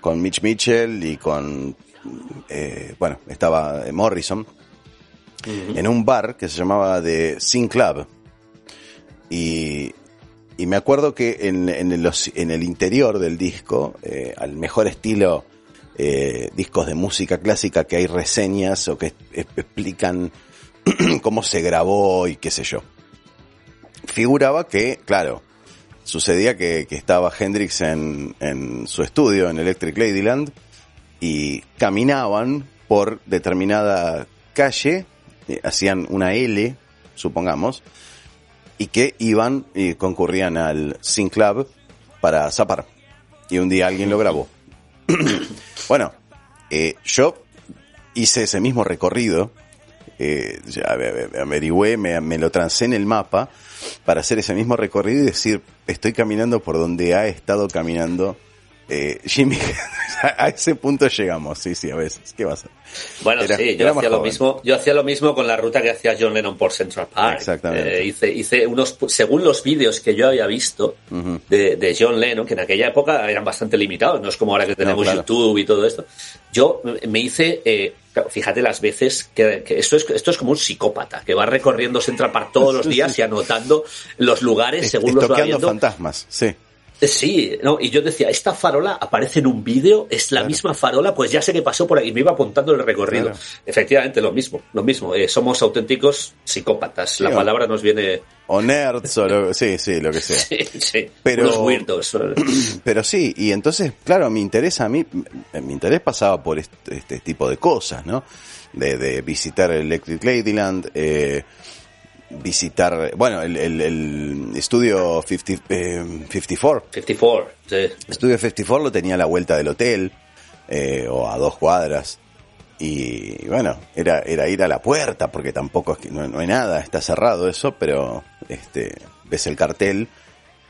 con Mitch Mitchell y con, eh, bueno, estaba Morrison en un bar que se llamaba The Sin Club. Y, y me acuerdo que en, en, los- en el interior del disco, eh, al mejor estilo eh, discos de música clásica que hay reseñas o que explican cómo se grabó y qué sé yo. Figuraba que, claro, sucedía que, que estaba Hendrix en, en su estudio en Electric Ladyland y caminaban por determinada calle, eh, hacían una L, supongamos, y que iban y concurrían al Sin Club para zapar. Y un día alguien lo grabó. bueno, eh, yo hice ese mismo recorrido eh, ya, averigüé, me, me lo trancé en el mapa para hacer ese mismo recorrido y decir, estoy caminando por donde ha estado caminando eh, Jimmy, a ese punto llegamos, sí, sí, a veces. ¿Qué vas a Bueno, sí, yo hacía lo mismo, yo hacía lo mismo con la ruta que hacía John Lennon por Central Park. Exactamente. Eh, hice, hice unos, según los vídeos que yo había visto de, de, John Lennon, que en aquella época eran bastante limitados, no es como ahora que tenemos YouTube y todo esto. Yo me hice, eh, fíjate las veces que, esto es esto es como un psicópata que va recorriendo Central Park todos los días y anotando los lugares según los va viendo. fantasmas, sí. Sí, no, y yo decía, esta farola aparece en un vídeo, es la misma farola, pues ya sé que pasó por ahí, me iba apuntando el recorrido. Efectivamente, lo mismo, lo mismo. Eh, somos auténticos psicópatas, la palabra nos viene... O nerds, o lo, sí, sí, lo que sea. Sí, sí, pero, unos weirdos. Pero sí, y entonces, claro, mi interés a mí, mi interés pasaba por este, este tipo de cosas, ¿no? De, de visitar Electric Ladyland, eh, visitar, bueno, el, el, estudio 50, 54. 54, sí. Estudio 54 lo tenía a la vuelta del hotel, eh, o a dos cuadras. Y bueno, era, era ir a la puerta, porque tampoco es que no, hay nada, está cerrado eso, pero este, ves el cartel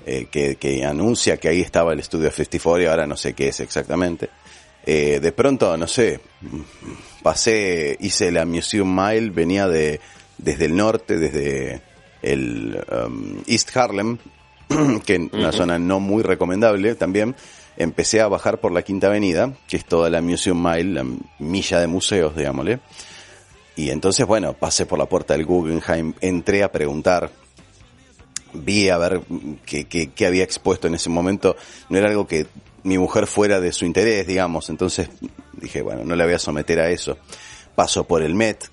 eh, que, que, anuncia que ahí estaba el estudio 54 y ahora no sé qué es exactamente. Eh, de pronto, no sé, pasé, hice la Museum Mile, venía de, desde el norte, desde el um, East Harlem, que es una zona no muy recomendable también, empecé a bajar por la Quinta Avenida, que es toda la Museum Mile, la milla de museos, digámosle. Y entonces, bueno, pasé por la puerta del Guggenheim, entré a preguntar, vi a ver qué, qué, había expuesto en ese momento. No era algo que mi mujer fuera de su interés, digamos. Entonces dije, bueno, no le voy a someter a eso. Paso por el Met,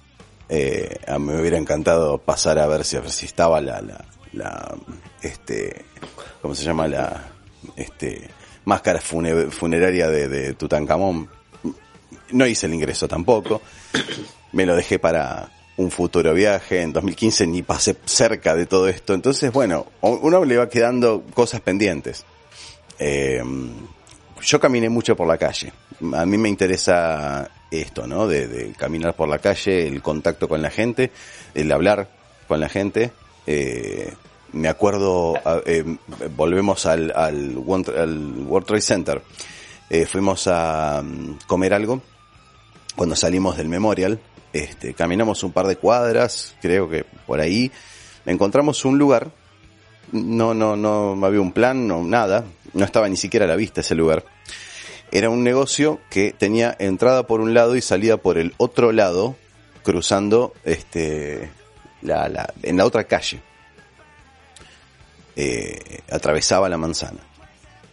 eh, a me hubiera encantado pasar a ver si, si estaba la, la, la, este, ¿cómo se llama? La, este, máscara funeraria de, de Tutankamón. No hice el ingreso tampoco. Me lo dejé para un futuro viaje. En 2015 ni pasé cerca de todo esto. Entonces, bueno, uno le va quedando cosas pendientes. Eh, yo caminé mucho por la calle. A mí me interesa esto, ¿no? De, caminar por la calle, el contacto con la gente, el hablar con la gente. Eh, me acuerdo, eh, volvemos al, al, World Trade Center. Eh, fuimos a mm, comer algo cuando salimos del Memorial. Este, caminamos un par de cuadras, creo que por ahí. Encontramos un lugar. No, no, no había un plan, no, nada. No estaba ni siquiera a la vista ese lugar era un negocio que tenía entrada por un lado y salida por el otro lado, cruzando este, la, la, en la otra calle. Eh, atravesaba la manzana.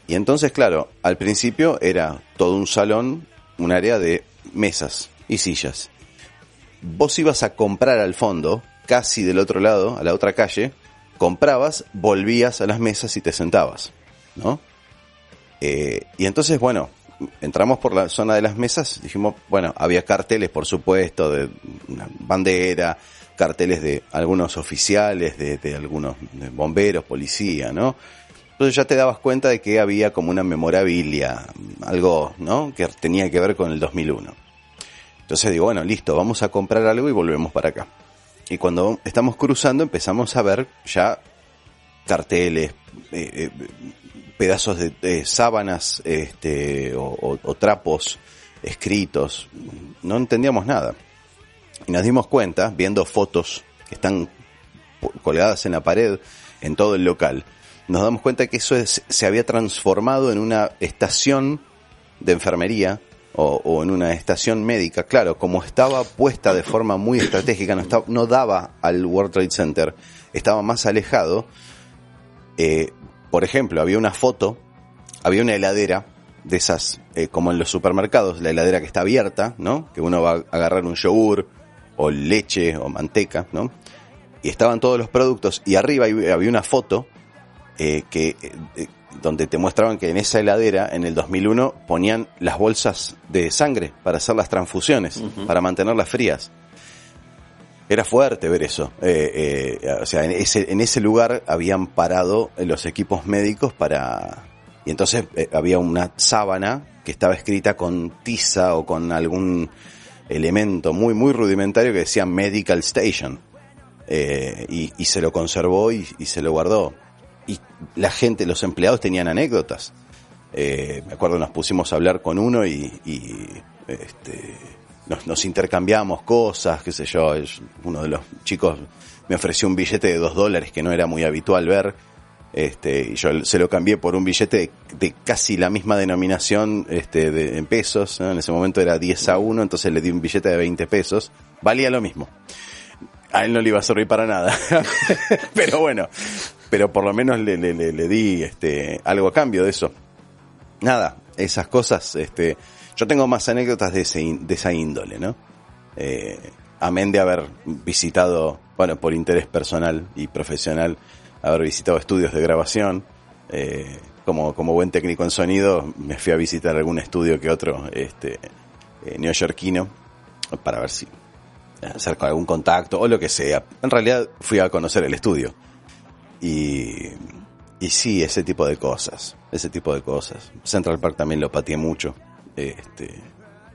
Y entonces, claro, al principio era todo un salón, un área de mesas y sillas. Vos ibas a comprar al fondo, casi del otro lado, a la otra calle, comprabas, volvías a las mesas y te sentabas, ¿no? Eh, y entonces, bueno, entramos por la zona de las mesas, dijimos, bueno, había carteles, por supuesto, de una bandera, carteles de algunos oficiales, de, algunos bomberos, policía, ¿no? Entonces ya te dabas cuenta de que había como una memorabilia, algo, ¿no? Que tenía que ver con el 2001. Entonces digo, bueno, listo, vamos a comprar algo y volvemos para acá. Y cuando estamos cruzando empezamos a ver ya carteles, eh, eh, pedazos de, sábanas este, o, trapos escritos. No entendíamos nada. Y nos dimos cuenta, viendo fotos que están colgadas en la pared en todo el local, nos damos cuenta que eso se había transformado en una estación de enfermería o, en una estación médica. Claro, como estaba puesta de forma muy estratégica, no, estaba, no daba al World Trade Center, estaba más alejado, eh, por ejemplo, había una foto, había una heladera de esas, eh, como en los supermercados, la heladera que está abierta, ¿no? Que uno va a agarrar un yogur o leche o manteca, ¿no? Y estaban todos los productos y arriba había una foto eh, que eh, donde te mostraban que en esa heladera en el 2001 ponían las bolsas de sangre para hacer las transfusiones, para mantenerlas frías. Era fuerte ver eso. Eh, eh, o sea, en ese, en ese lugar habían parado los equipos médicos para... Y entonces eh, había una sábana que estaba escrita con tiza o con algún elemento muy, muy rudimentario que decía Medical Station. Eh, y, y, se lo conservó y, y, se lo guardó. Y la gente, los empleados tenían anécdotas. Eh, me acuerdo, nos pusimos a hablar con uno y, y este, nos, intercambiamos cosas, qué sé yo. Uno de los chicos me ofreció un billete de dos dólares que no era muy habitual ver. Este, y yo se lo cambié por un billete de, casi la misma denominación este, de, en pesos. En ese momento era 10 a 1, entonces le di un billete de 20 pesos. Valía lo mismo a él no le iba a servir para nada. pero bueno, pero por lo menos le, le, le, di este, algo a cambio de eso. Nada, esas cosas, este, yo tengo más anécdotas de, ese, de esa índole, ¿no? Eh, amén de haber visitado, bueno, por interés personal y profesional, haber visitado estudios de grabación. Eh, como, buen técnico en sonido, me fui a visitar algún estudio que otro, este, eh, neoyorquino, para ver si hacer algún contacto o lo que sea. En realidad fui a conocer el estudio. Y, y sí, ese tipo de cosas. Ese tipo de cosas. Central Park también lo pateé mucho. Este,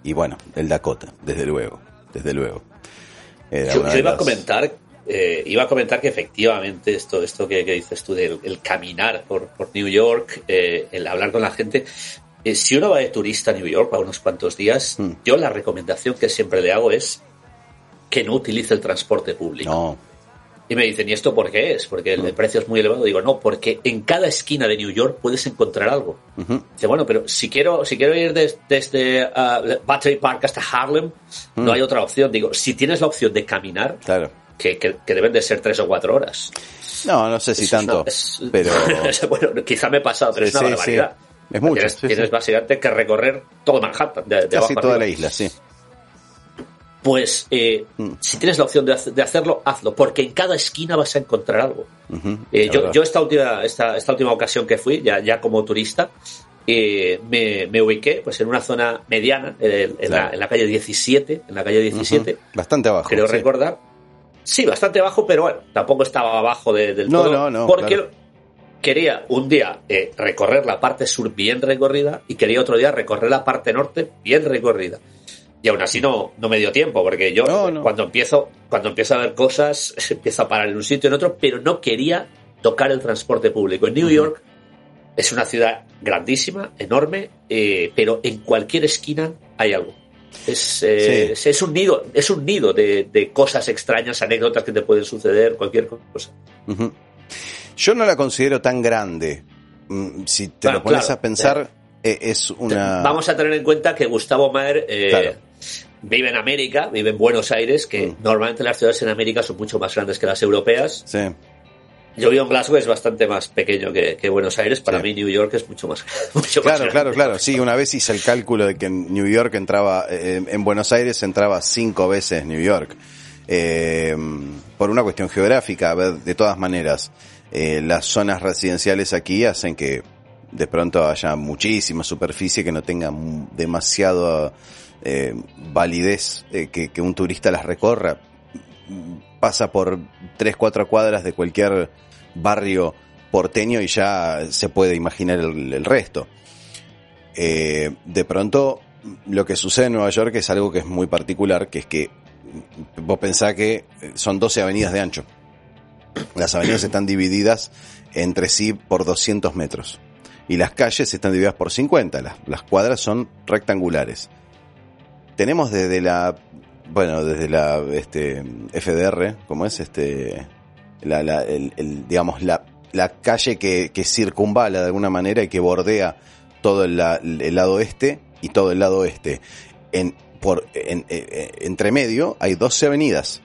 y bueno, el Dakota, desde luego. Desde luego. yo, yo iba a comentar eh, iba a comentar que efectivamente esto, esto que, que dices tú del el caminar por, por New York, eh, el hablar con la gente, eh, si uno va de turista a New York para unos cuantos días, mm. yo la recomendación que siempre le hago es que no utilice el transporte público. No. Y me dicen, ¿y esto por qué es? Porque el, Mm. el precio es muy elevado. Digo, no, porque en cada esquina de New York puedes encontrar algo. Dice, bueno, pero si quiero, si quiero ir des- desde uh, Battery Park hasta Harlem, no hay otra opción. Digo, si tienes la opción de caminar, Claro. que, que- que deben de ser tres o cuatro horas. No, no sé si Es una- tanto, es- pero bueno, quizá me he pasado, pero Sí, es una barbaridad. sí. Es mucho, Tienes, básicamente que recorrer todo Manhattan. De, de casi abajo toda arriba. la isla, sí. Pues eh, Mm. si tienes la opción de, hace- de hacerlo, hazlo, porque en cada esquina vas a encontrar algo. Eh, yo, yo esta última, esta, esta última ocasión que fui, ya, ya como turista, eh, me, me ubiqué pues en una zona mediana, en, en Claro. la, en la calle 17, en la calle 17, Ujú, Bastante abajo. creo sí. recordar. Sí, bastante bajo, pero bueno, tampoco estaba abajo de- del No, todo. no, no, Porque claro. quería un día recorrer la parte sur bien recorrida y quería otro día recorrer la parte norte bien recorrida. Y aún así no, no me dio tiempo, porque yo No, no. cuando empiezo, cuando empiezo a ver cosas, empiezo a parar en un sitio en otro, pero no quería tocar el transporte público. En New. York es una ciudad grandísima, enorme, eh, pero en cualquier esquina hay algo. Es, eh, Sí. es, es un nido, es un nido de, de cosas extrañas, anécdotas que te pueden suceder, cualquier cosa. Yo no la considero tan grande. Mm, Si te Bueno, lo pones claro, a pensar, eh, es una... Vamos a tener en cuenta que Gustavo Maer Claro. Vive en América, vive en Buenos Aires, que Mm. normalmente las ciudades en América son mucho más grandes que las europeas. Sí. Yo vivo en Glasgow, es bastante más pequeño que, que Buenos Aires. Para Sí. mí New York es mucho más, mucho más Claro, grande. claro, claro. Sí, una vez hice el cálculo de que en New York entraba, eh, en Buenos Aires entraba cinco veces New York. Eh, por una cuestión geográfica, a ver, de todas maneras, eh, las zonas residenciales aquí hacen que de pronto haya muchísima superficie que no tenga demasiado eh, validez eh, que, un turista las recorra. Pasa por tres, cuatro cuadras de cualquier barrio porteño y ya se puede imaginar el, el resto. Eh, de pronto, lo que sucede en Nueva York es algo que es muy particular, que es que vos pensás que son 12 avenidas de ancho. Las avenidas están divididas entre sí por 200 metros. Y las calles están divididas por 50. Las, las cuadras son rectangulares. Tenemos desde la, bueno, desde la, este, FDR, ¿cómo es? Este, la, la, el, el, digamos, la, la calle que, que circunvala de alguna manera y que bordea todo el, la- el lado este y todo el lado oeste. En, por, en, eh, eh, entre medio hay 12 avenidas.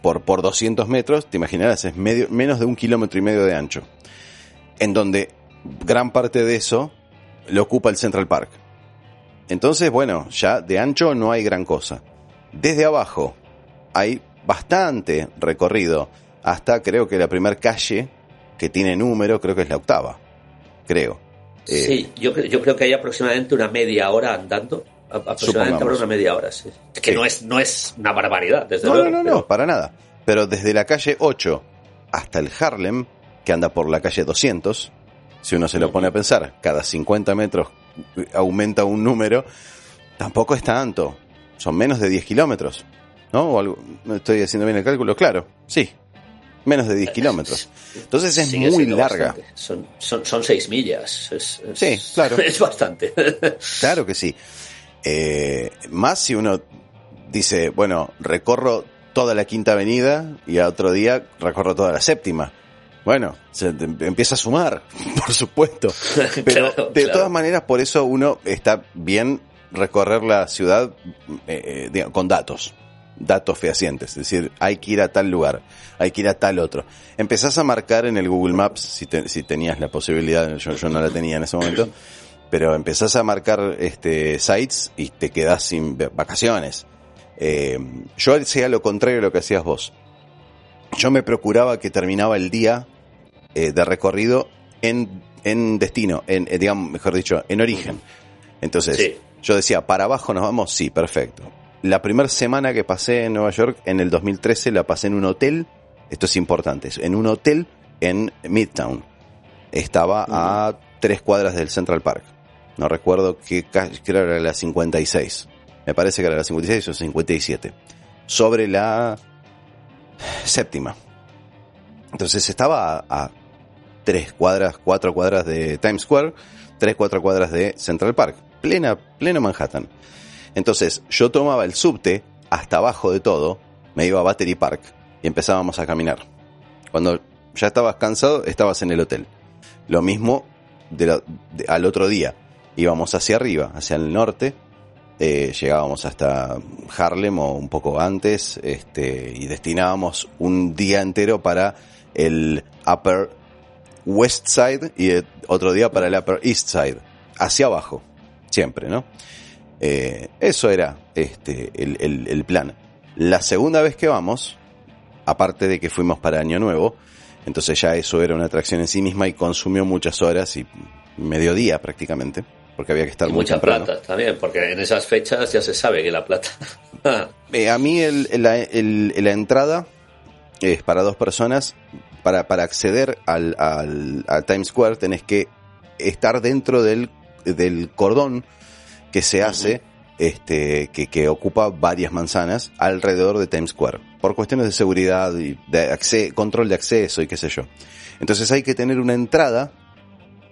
Por, por 200 metros, te imaginarás, es medio, menos de un kilómetro y medio de ancho. En donde gran parte de eso lo ocupa el Central Park. Entonces, bueno, ya de ancho no hay gran cosa. Desde abajo hay bastante recorrido hasta creo que la primera calle que tiene número, creo que es la octava. Creo. Eh, Sí, yo, yo creo que hay aproximadamente una media hora andando. Aproximadamente una media hora, sí. Que Sí. no es, no es una barbaridad, desde No, luego. no, no, pero- no, para nada. Pero desde la calle 8 hasta el Harlem, que anda por la calle 200, si uno se lo pone a pensar, cada 50 metros aumenta un número, tampoco es tanto. son menos de 10 kilómetros, ¿no? O algo, estoy haciendo bien el cálculo, claro, sí, menos de 10 kilómetros. Entonces es Sigue muy larga. bastante. Son, son, son seis millas. Es, es- Sí, claro. Es bastante. Claro que sí. Eh, más si uno dice, bueno, recorro toda la quinta avenida y a otro día recorro toda la séptima. Bueno, se te empieza a sumar, por supuesto. Pero Claro, de claro. todas maneras, por eso uno está bien recorrer la ciudad eh, eh, digamos, con datos, datos fehacientes. Es decir, hay que ir a tal lugar, hay que ir a tal otro. Empezás a marcar en el Google Maps, si, te- si tenías la posibilidad, yo, yo no la tenía en ese momento, pero empezás a marcar este sites y te quedás sin vacaciones. Eh, yo hacía lo contrario de lo que hacías vos. Yo me procuraba que terminaba el día eh, de recorrido en, en destino, en, eh, digamos, mejor dicho, en origen. Entonces, Sí. yo decía, ¿para abajo nos vamos? Sí, perfecto. La primera semana que pasé en Nueva York, en el 2013, la pasé en un hotel, esto es importante, en un hotel en Midtown. Estaba a tres cuadras del Central Park. No recuerdo qué creo que era la 56. Me parece que era la 56 o 57. Sobre la séptima. Entonces estaba a, a tres cuadras, cuatro cuadras de Times Square, tres, cuatro cuadras de Central Park. Plena, pleno Manhattan. Entonces yo tomaba el subte hasta abajo de todo, me iba a Battery Park y empezábamos a caminar. Cuando ya estabas cansado, estabas en el hotel. Lo mismo al otro día. Íbamos hacia arriba, hacia el norte, eh, llegábamos hasta Harlem o un poco antes, este, y destinábamos un día entero para el Upper West Side y el otro día para el Upper East Side, hacia abajo, siempre, ¿no? Eh, eso era este, el, el- el plan. La segunda vez que vamos, aparte de que fuimos para Año Nuevo, entonces ya eso era una atracción en sí misma y consumió muchas horas y mediodía prácticamente, porque había que estar Y muy mucha temprano. plata también, porque en esas fechas ya se sabe que la plata. Eh, a mí el, la, el- la entrada es para dos personas. Para, para acceder al, al- a Times Square tenés que estar dentro del, del cordón que se hace, este, que, que ocupa varias manzanas alrededor de Times Square, por cuestiones de seguridad y de acce- control de acceso y qué sé yo. Entonces hay que tener una entrada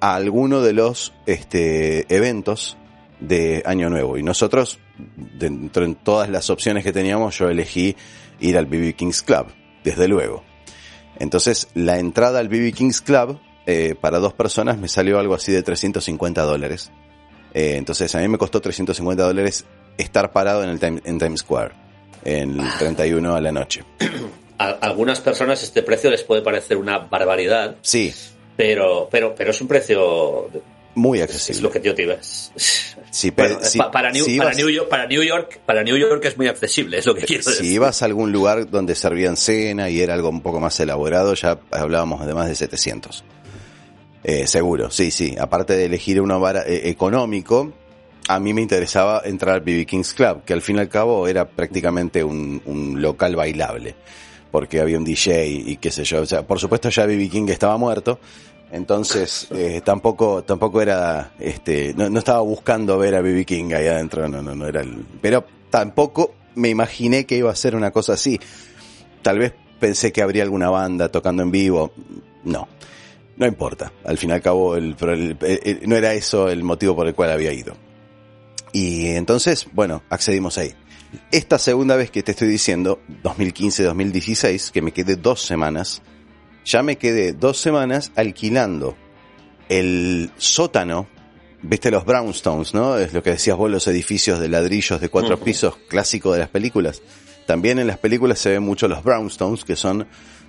a alguno de los este, eventos de Año Nuevo. Y nosotros, dentro de todas las opciones que teníamos, yo elegí ir al BB Kings Club, desde luego. Entonces, la entrada al BB Kings Club eh, para dos personas me salió algo así de 350 dólares. Eh, entonces, a mí me costó 350 dólares estar parado en, el Time- en Times Square, en el 31 a la noche. A algunas personas este precio les puede parecer una barbaridad, Sí, pero, pero, pero es un precio. Muy Es accesible. lo que yo te iba. Si, pe- Bueno, si- pa- para, New, si para, ibas- New York, para New York, para New York es muy accesible, es lo que quiero decir. Si ibas a algún lugar donde servían cena y era algo un poco más elaborado, ya hablábamos de más de 700. Eh, seguro, sí, sí. Aparte de elegir uno bara- eh, económico, a mí me interesaba entrar al BB Kings Club, que al fin y al cabo era prácticamente un, un local bailable, porque había un DJ y qué sé yo. O sea, por supuesto ya BB King estaba muerto, entonces eh, tampoco tampoco era, este, no, no estaba buscando ver a BB King ahí adentro, no, no, no era el, pero tampoco me imaginé que iba a ser una cosa así. Tal vez pensé que habría alguna banda tocando en vivo, no. No importa, al fin y al cabo el- el- no era eso el motivo por el cual había ido. Y entonces, bueno, accedimos ahí. Esta segunda vez que te estoy diciendo, 2015-2016, que me quedé dos semanas, ya me quedé dos semanas alquilando el sótano, viste los brownstones, ¿no? Es lo que decías vos, los edificios de ladrillos de cuatro pisos clásico de las películas. También en las películas se ven mucho los brownstones, que son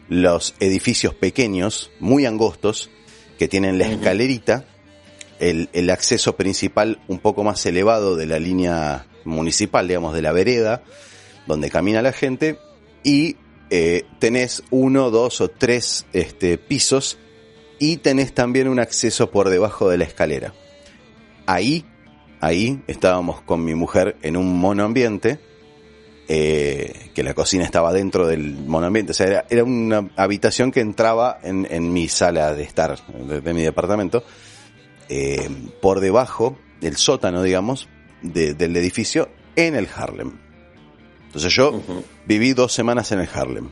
los edificios pequeños, muy angostos, que tienen la escalerita, el, el acceso principal un poco más elevado de la línea municipal, digamos, de la vereda, donde camina la gente, y eh, tenés uno, dos o tres este, pisos, y tenés también un acceso por debajo de la escalera. Ahí, ahí estábamos con mi mujer en un monoambiente, eh, que la cocina estaba dentro del monoambiente, o sea, era, una habitación que entraba en, mi sala de estar, de, mi departamento, eh, por debajo del sótano, digamos, de- del edificio, en el Harlem. Entonces yo viví dos semanas en el Harlem,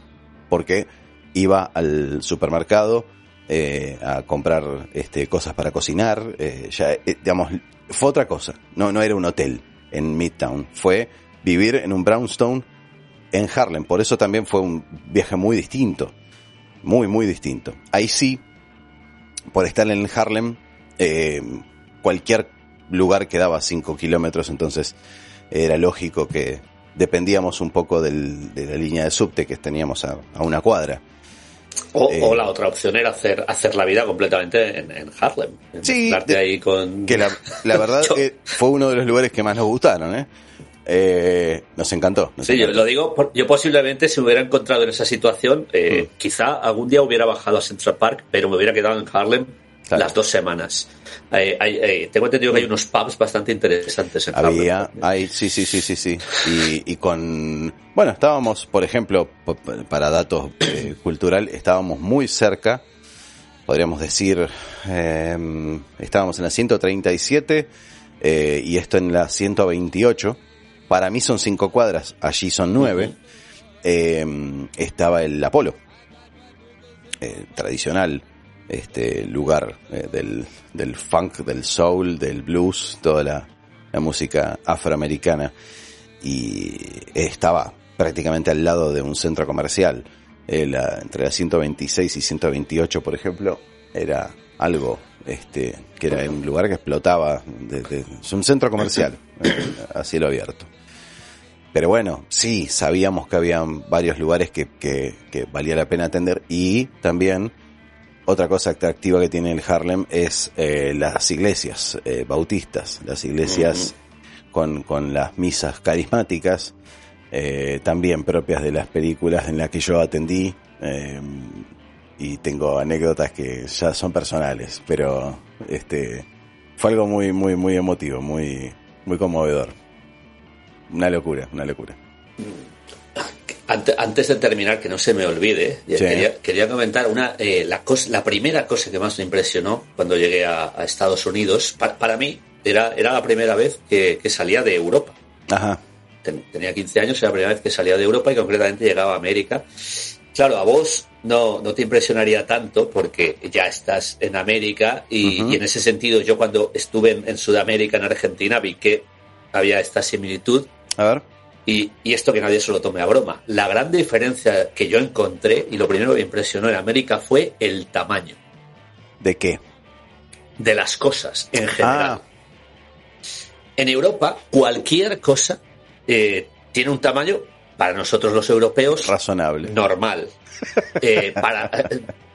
porque iba al supermercado eh, a comprar este, cosas para cocinar, eh, ya, eh, digamos, fue otra cosa, no, no era un hotel en Midtown, fue vivir en un brownstone en Harlem, por eso también fue un viaje muy distinto, muy, muy distinto. Ahí sí, por estar en el Harlem, eh, cualquier lugar quedaba 5 kilómetros, entonces era lógico que dependíamos un poco del, de la línea de subte que teníamos a, a una cuadra. O, eh, o, la otra opción era hacer, hacer la vida completamente en, en Harlem. Sí, de, ahí con... que la, la verdad eh, fue uno de los lugares que más nos gustaron, ¿eh? Eh, nos encantó. Nos sí, encantó. yo lo digo, yo posiblemente si me hubiera encontrado en esa situación, eh, mm. quizá algún día hubiera bajado a Central Park, pero me hubiera quedado en Harlem claro. las dos semanas. Eh, tengo entendido que hay unos pubs bastante interesantes en Había, hay, sí, sí, sí, sí, sí. Y, y con, bueno, estábamos, por ejemplo, para datos eh, cultural, estábamos muy cerca, podríamos decir, eh, estábamos en la 137 eh, y esto en la 128 para mí son cinco cuadras, allí son nueve, eh, estaba el Apolo, eh, tradicional este lugar eh, del, del, funk, del soul, del blues, toda la, la música afroamericana, y estaba prácticamente al lado de un centro comercial, eh, la, entre la 126 y 128, por ejemplo, era algo este que era un lugar que explotaba, de, de, es un centro comercial a cielo abierto. Pero bueno, sí, sabíamos que había varios lugares que, que, que, valía la pena atender y también otra cosa atractiva que tiene el Harlem es eh, las iglesias eh, bautistas, las iglesias uh -huh. con, con las misas carismáticas, eh, también propias de las películas en las que yo atendí eh, y tengo anécdotas que ya son personales, pero este fue algo muy, muy, muy emotivo, muy, muy conmovedor una locura, una locura. Antes de terminar, que no se me olvide, sí. quería, quería, comentar una, eh, la, cosa, la primera cosa que más me impresionó cuando llegué a, a Estados Unidos, para, para, mí era, era la primera vez que, que salía de Europa. Ajá. Ten, tenía 15 años, era la primera vez que salía de Europa y concretamente llegaba a América. Claro, a vos no, no te impresionaría tanto porque ya estás en América y, uh -huh. y en ese sentido yo cuando estuve en, en Sudamérica, en Argentina, vi que había esta similitud a ver. Y, y, esto que nadie se lo tome a broma. La gran diferencia que yo encontré, y lo primero que me impresionó en América, fue el tamaño. ¿De qué? De las cosas, en general. Ah. En Europa, cualquier cosa eh, tiene un tamaño, para nosotros los europeos, razonable. Normal. Eh, para,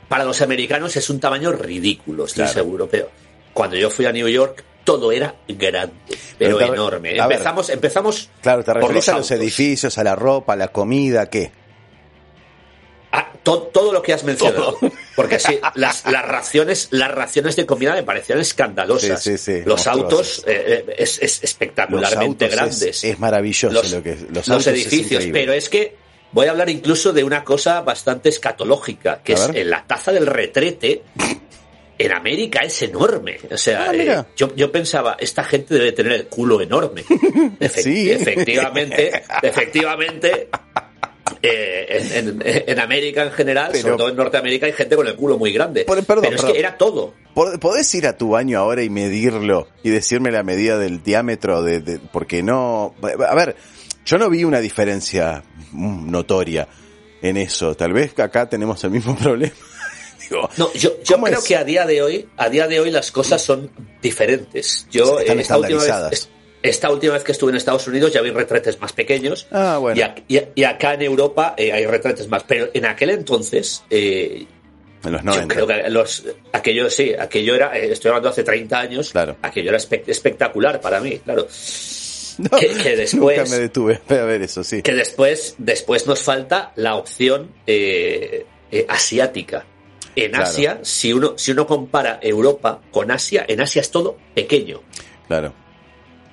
para los americanos es un tamaño ridículo, estoy claro. seguro. Pero cuando yo fui a New York, todo era grande, pero, pero enorme. Empezamos, ver, empezamos. Claro, te refieres a los edificios, a la ropa, a la comida, ¿qué? A to, todo lo que has mencionado. Todo. Porque sí, las, las, raciones, las raciones de comida me parecían escandalosas. Sí, sí, sí, los autos eh, es, es, espectacularmente los grandes. Es, es maravilloso los, lo que los, los edificios, pero es que voy a hablar incluso de una cosa bastante escatológica, que es en la taza del retrete en América es enorme. O sea, ah, eh, yo, yo, pensaba, esta gente debe tener el culo enorme. Sí. Efectivamente, efectivamente, eh, en, en, en, América en general, Pero, sobre todo en Norteamérica, hay gente con el culo muy grande. Por, perdón, Pero es perdón. que era todo. ¿Podés ir a tu baño ahora y medirlo y decirme la medida del diámetro de, de porque no... A ver, yo no vi una diferencia notoria en eso. Tal vez acá tenemos el mismo problema. Digo, no, yo, yo creo es? que a día de hoy, a día de hoy las cosas son diferentes. Yo Están esta última vez, esta última vez que estuve en Estados Unidos ya vi retretes más pequeños ah, bueno. y, a, y, y, acá en Europa eh, hay retretes más, pero en aquel entonces eh, en los 90. Yo creo que los, aquello, sí, aquello era, eh, estoy hablando hace 30 años, claro. aquello era espe espectacular para mí, claro. No, que, que, después, nunca me detuve a ver eso, sí. Que después, después nos falta la opción eh, eh, asiática. En claro. Asia, si uno, si uno compara Europa con Asia, en Asia es todo pequeño. Claro.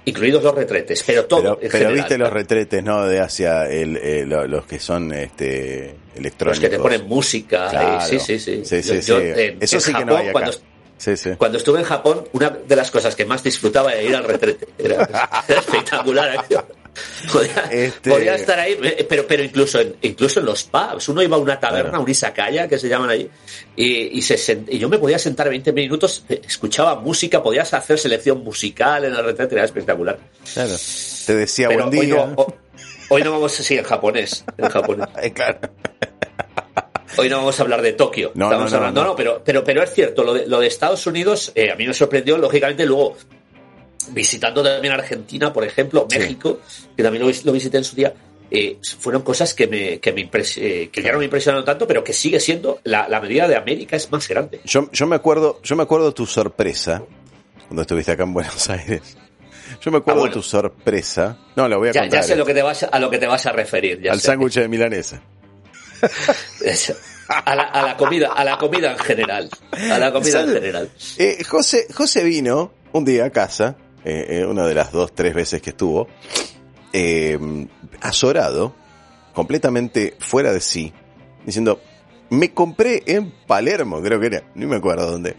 Incluidos los retretes, pero todo. Pero, en pero general, viste los retretes, ¿no? De Asia, el, el, los que son este, electrónicos. Los que te ponen música. Claro. Eh, sí, sí, sí. sí, sí, yo, sí. En, Eso en sí Japón, que no hay acá. Cuando, Sí, sí. Cuando estuve en Japón, una de las cosas que más disfrutaba era ir al retrete. Era espectacular. Podía, Este- podía estar ahí, eh, pero, pero incluso, en, incluso en los pubs. Uno iba a una taberna, un izakaya, que se llaman allí, y, y, se sent- y yo me podía sentar 20 minutos, eh, escuchaba música, podías hacer selección musical en la retrete, era espectacular. Claro. Te decía Pero buen hoy día. no, ho- hoy no vamos así en japonés, en japonés. Eh, claro. Hoy no vamos a hablar de Tokio. No, Estamos no, no, hablando, no. no, pero, pero, pero es cierto, lo de, lo de Estados Unidos eh, a mí me sorprendió, lógicamente, luego visitando también Argentina, por ejemplo, Sí. México, que también lo, lo visité en su día, eh, fueron cosas que me, que me impres- eh, que ya no me impresionaron tanto, pero que sigue siendo la, la medida de América es más grande. Yo, yo me acuerdo, yo me acuerdo tu sorpresa cuando estuviste acá en Buenos Aires. Yo me acuerdo Ah, bueno. tu sorpresa. No, lo voy a Ya, contar. ya sé eh. lo que te vas a, lo que te vas a referir. ya al sándwich de milanesa. Es- a la, a la comida, a la comida en general. A la comida en general. Eh, José, José vino un día a casa, eh, eh, una de las dos, tres veces que estuvo, eh, azorado, completamente fuera de sí, diciendo, me compré en Palermo, creo que era, no me acuerdo dónde.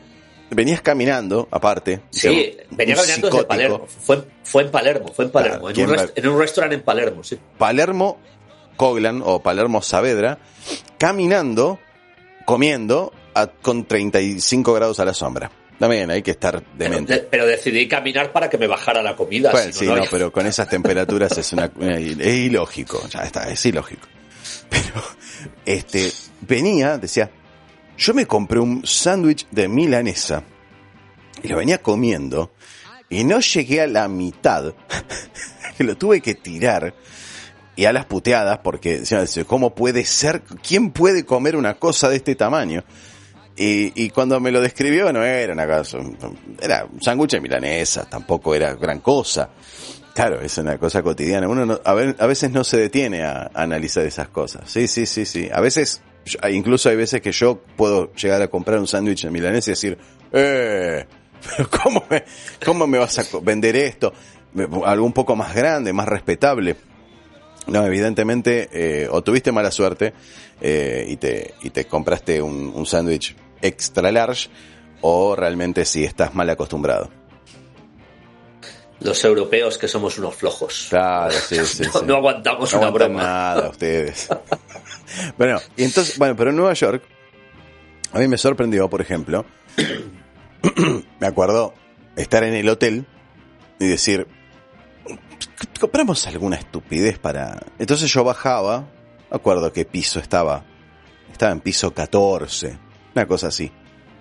Venías caminando, aparte. Sí, venía caminando desde. Palermo. Fue, fue en Palermo, fue en Palermo. Claro, en, ¿quién un rest- en un restaurante en Palermo, sí. Palermo Coglan o Palermo Saavedra, caminando, comiendo a- con 35 grados a la sombra. También hay que estar Pero, demente. de- pero decidí caminar para que me bajara la comida. Bueno, si sí, no, pero con esas temperaturas es una, es ilógico, ya está, es ilógico. Pero este venía, decía, yo me compré un sándwich de milanesa y lo venía comiendo y no llegué a la mitad, que lo tuve que tirar y a las puteadas porque ¿cómo puede ser? ¿Quién puede comer una cosa de este tamaño? Y, y cuando me lo describió no era una cosa, era un sándwich de milanesa, tampoco era gran cosa. Claro, es una cosa cotidiana. Uno no- a, ver- a veces no se detiene a, analizar esas cosas. Sí, sí, sí, sí. A veces, incluso hay veces que yo puedo llegar a comprar un sándwich de milanesa y decir, eh, pero ¿cómo me, cómo me vas a vender esto? Algo un poco más grande, más respetable. No, evidentemente, eh, o tuviste mala suerte eh, y, te, y te compraste un, un sándwich extra large, o realmente sí estás mal acostumbrado. Los europeos que somos unos flojos. Claro, sí, sí, no, sí. no aguantamos No una broma. nada ustedes. bueno, y entonces, bueno, pero en Nueva York, a mí me sorprendió, por ejemplo, me acuerdo estar en el hotel y decir, compramos alguna estupidez para... Entonces yo bajaba, me acuerdo qué piso estaba, estaba en piso 14, una cosa así.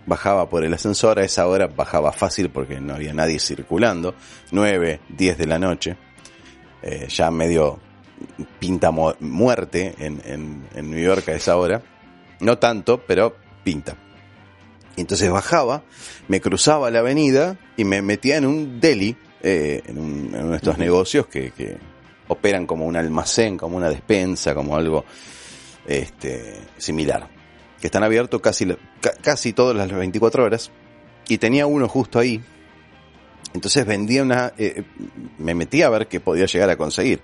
Bajaba por el ascensor, a esa hora bajaba fácil porque no había nadie circulando, 9, 10 de la noche, eh, ya medio pinta mu- muerte en, en, en New York a esa hora, no tanto, pero pinta. Entonces bajaba, me cruzaba la avenida y me metía en un deli, eh, en, un- en uno de estos negocios que, que operan como un almacén, como una despensa, como algo este, similar, que están abiertos casi, casi todas las 24 horas. Y tenía uno justo ahí. Entonces vendía una, eh, me metí a ver qué podía llegar a conseguir.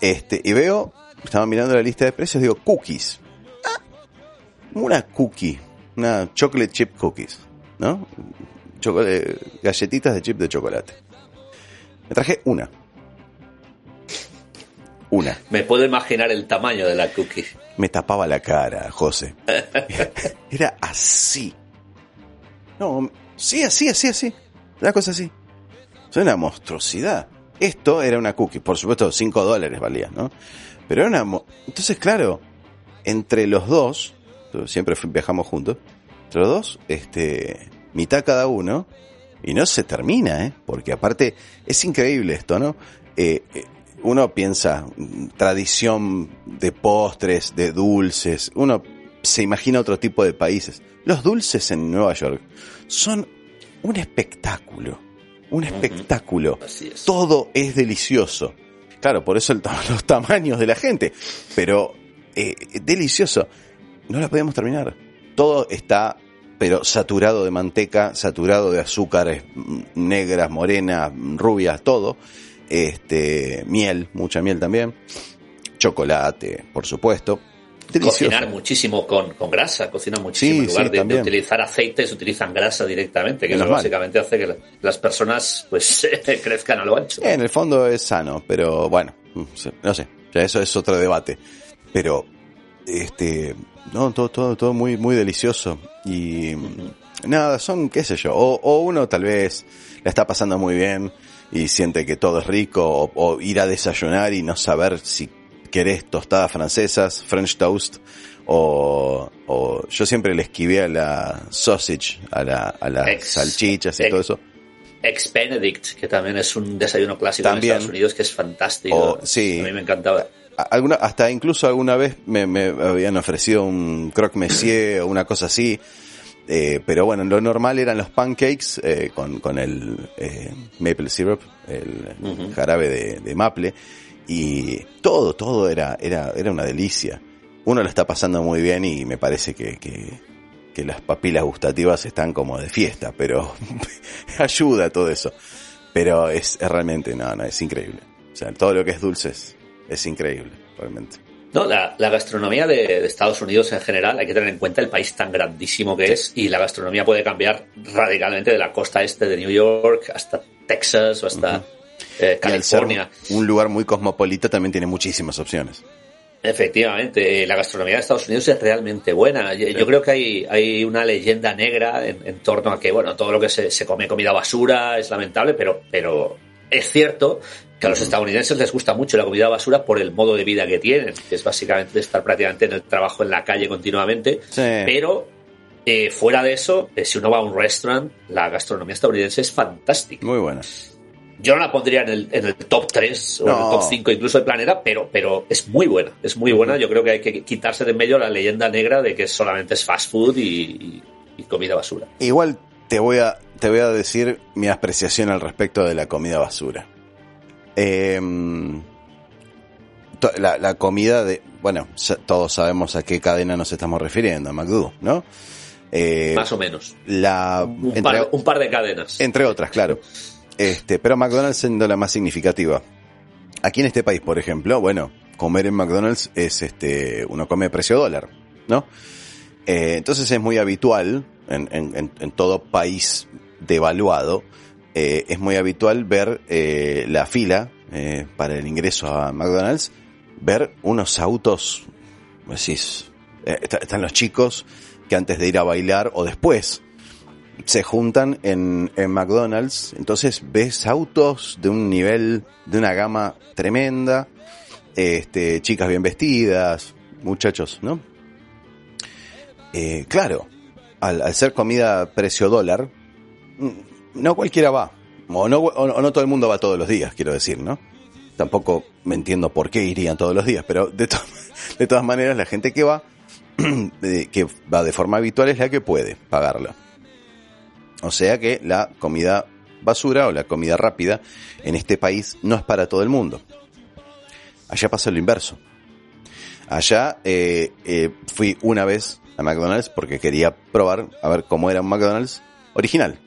Este, y veo, estaba mirando la lista de precios, digo, cookies. Ah, una cookie, una chocolate chip cookies, ¿no? Chocolate, galletitas de chip de chocolate. Me traje una. Una. Me puedo imaginar el tamaño de la cookie. Me tapaba la cara, José. Era así. No, sí, así, así, así. Una cosa así. Es una monstruosidad. Esto era una cookie, por supuesto, 5 dólares valía, ¿no? Pero era una... Entonces, claro, entre los dos, siempre viajamos juntos, entre los dos, este, mitad cada uno, y no se termina, ¿eh? Porque aparte, es increíble esto, ¿no? Eh, eh, uno piensa, mm, tradición de postres, de dulces, uno se imagina otro tipo de países. Los dulces en Nueva York son un espectáculo, un espectáculo. Así es. Todo es delicioso. Claro, por eso el los tamaños de la gente, pero eh, delicioso. No la podemos terminar. Todo está, pero saturado de manteca, saturado de azúcares negras, morenas, rubias, todo. Este, miel, mucha miel también. Chocolate, por supuesto. cocinar muchísimo con, con, grasa, cocinan muchísimo. en lugar de, utilizar aceites, utilizan grasa directamente, que eso básicamente hace que las personas pues crezcan a lo ancho. En el fondo es sano, pero bueno, no sé, ya eso es otro debate. Pero, este, no, todo, todo, todo muy, muy delicioso. Y nada, son, qué sé yo, o, o, uno tal vez la está pasando muy bien y siente que todo es rico, o, o ir a desayunar y no saber si querés tostadas francesas, French toast, o, o yo siempre le esquivé a la sausage, a, la, a las salchichas y todo eso. Ex Benedict, que también es un desayuno clásico en Estados Unidos que es fantástico. sí. A mí me encantaba. Alguna, hasta incluso alguna vez me, me habían ofrecido un croque monsieur o una cosa así. Eh, pero bueno, lo normal eran los pancakes eh, con, con el eh, maple syrup, el jarabe de, de, maple. Y todo, todo era, era, era una delicia. Uno lo está pasando muy bien y me parece que, que, que las papilas gustativas están como de fiesta, pero ayuda todo eso. Pero es, es, realmente, no, no, es increíble. O sea, todo lo que es dulce es, es increíble, realmente. No, la, la gastronomía de, de, Estados Unidos en general, hay que tener en cuenta el país tan grandísimo que sí. es y la gastronomía puede cambiar radicalmente de la costa este de New York hasta Texas o hasta... Uh -huh eh, California. un lugar muy cosmopolita también tiene muchísimas opciones. Efectivamente, la gastronomía de Estados Unidos es realmente buena. Yo, yo creo que hay, hay una leyenda negra en, en, torno a que, bueno, todo lo que se, se, come comida basura es lamentable, pero, pero es cierto que a los estadounidenses les gusta mucho la comida basura por el modo de vida que tienen, que es básicamente estar prácticamente en el trabajo en la calle continuamente, sí. pero eh, fuera de eso, eh, si uno va a un restaurant, la gastronomía estadounidense es fantástica. Muy buena. Yo no la pondría en el, en el top 3 o no. en el top 5 incluso del planeta, pero, pero es muy buena, es muy buena. Yo creo que hay que quitarse de en medio la leyenda negra de que solamente es fast food y, y, comida basura. Igual te voy, a, te voy a decir mi apreciación al respecto de la comida basura. Eh, la, la, comida de, bueno, todos sabemos a qué cadena nos estamos refiriendo, a McDo, ¿no? Eh, Más o menos. La, un, entre, par, un par de cadenas. Entre otras, claro. Este, pero McDonald's siendo la más significativa. Aquí en este país, por ejemplo, bueno, comer en McDonald's es este, uno come precio dólar, ¿no? Eh, entonces es muy habitual en, en, en todo país devaluado, eh, es muy habitual ver eh, la fila eh, para el ingreso a McDonald's, ver unos autos, decís, eh, están los chicos que antes de ir a bailar o después se juntan en, en, McDonald's, entonces ves autos de un nivel, de una gama tremenda, este, chicas bien vestidas, muchachos, ¿no? Eh, claro, al, al, ser comida precio dólar, no cualquiera va, o no, o no todo el mundo va todos los días, quiero decir, ¿no? Tampoco me entiendo por qué irían todos los días, pero de, de todas maneras la gente que va, que va de forma habitual es la que puede pagarla. O sea que la comida basura o la comida rápida en este país no es para todo el mundo. Allá pasa lo inverso. Allá eh, eh, fui una vez a McDonald's porque quería probar a ver cómo era un McDonald's original.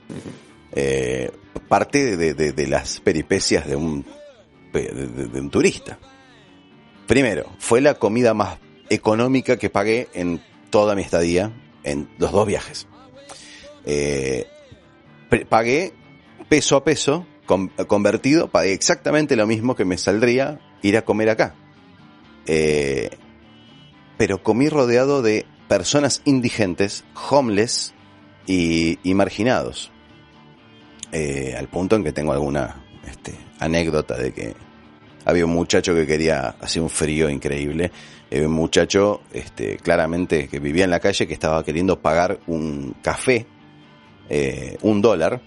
Eh, parte de, las peripecias de un, de, un turista. Primero, fue la comida más económica que pagué en toda mi estadía en los dos viajes. Eh, pagué peso a peso, con, convertido, pagué exactamente lo mismo que me saldría ir a comer acá. Eh, pero comí rodeado de personas indigentes, homeless y marginados. Eh, al punto en que tengo alguna este, anécdota de que había un muchacho que quería hacer un frío increíble. Había un muchacho, este, claramente, que vivía en la calle, que estaba queriendo pagar un café eh, un dólar,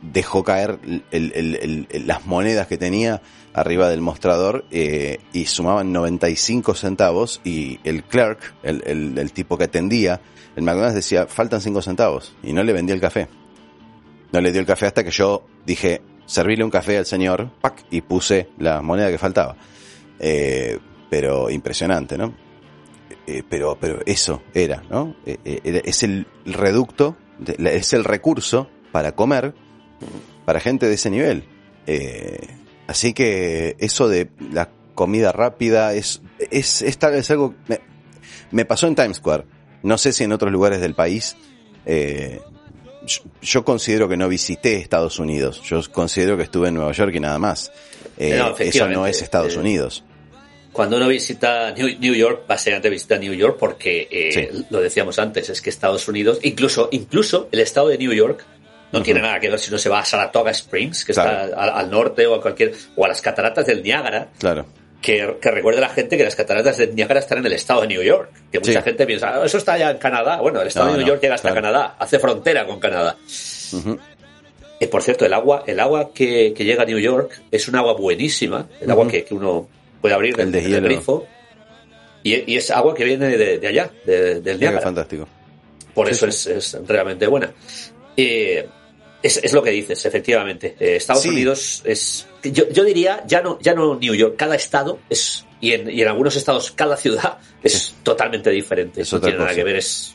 dejó caer el, el, el, las monedas que tenía arriba del mostrador eh, y sumaban 95 centavos y el clerk, el, tipo que atendía, el McDonald's decía, faltan 5 centavos y no le vendía el café. No le dio el café hasta que yo dije, servirle un café al señor, ¡pac! y puse la moneda que faltaba. Eh, pero impresionante, ¿no? Eh, pero, pero eso era, ¿no? Eh, es el reducto es el recurso para comer para gente de ese nivel. Eh, así que eso de la comida rápida es, es, es algo, Me pasó en Times Square. No sé si en otros lugares del país. Eh, yo, yo considero que no visité Estados Unidos. Yo considero que estuve en Nueva York y nada más. Eh, No, eso no es Estados Eh, Unidos. Cuando uno visita New, New York, básicamente visita New York porque, eh, Sí. lo decíamos antes, es que Estados Unidos, incluso, incluso el estado de New York, no tiene nada que ver si uno se va a Saratoga Springs, que Claro. está al, al norte o a cualquier, o a las cataratas del Niágara, Claro. Que, que recuerde a la gente que las cataratas del Niágara están en el estado de New York. Que mucha Sí. gente piensa, "Ah, eso está allá en Canadá. Bueno, el estado No, de New no, York llega hasta claro. Canadá, hace frontera con Canadá. Ujú. Eh, por cierto, el agua, el agua que, que llega a New York es un agua buenísima, el agua Ujú. que, que uno puede abrir El de hielo. grifo. Y, y es agua que viene de, de allá, de- del Niágara. fantástico. Por Sí, eso sí. Es, es realmente buena. Eh, es, es lo que dices, efectivamente. Eh, Estados. Unidos es. Yo, yo diría, ya no, ya no New York, cada estado es. Y en, y en algunos estados, cada ciudad es totalmente diferente. No tiene nada que ver, es.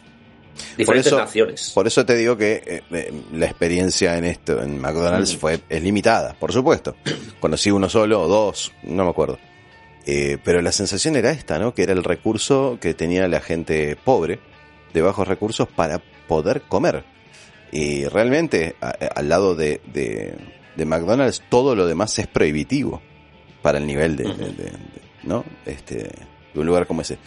Por Diferentes eso, naciones. por eso te digo que eh, eh, la experiencia en esto, en McDonald's, Mm. fue, es limitada, por supuesto. Conocí uno solo o dos, no me acuerdo. Eh, pero la sensación era esta, ¿no? Que era el recurso que tenía la gente pobre, de bajos recursos, para poder comer. Y realmente, a- a- al lado de, de, de McDonald's, todo lo demás es prohibitivo para el nivel de, de- de- de- ¿no? Este, de un lugar como ese.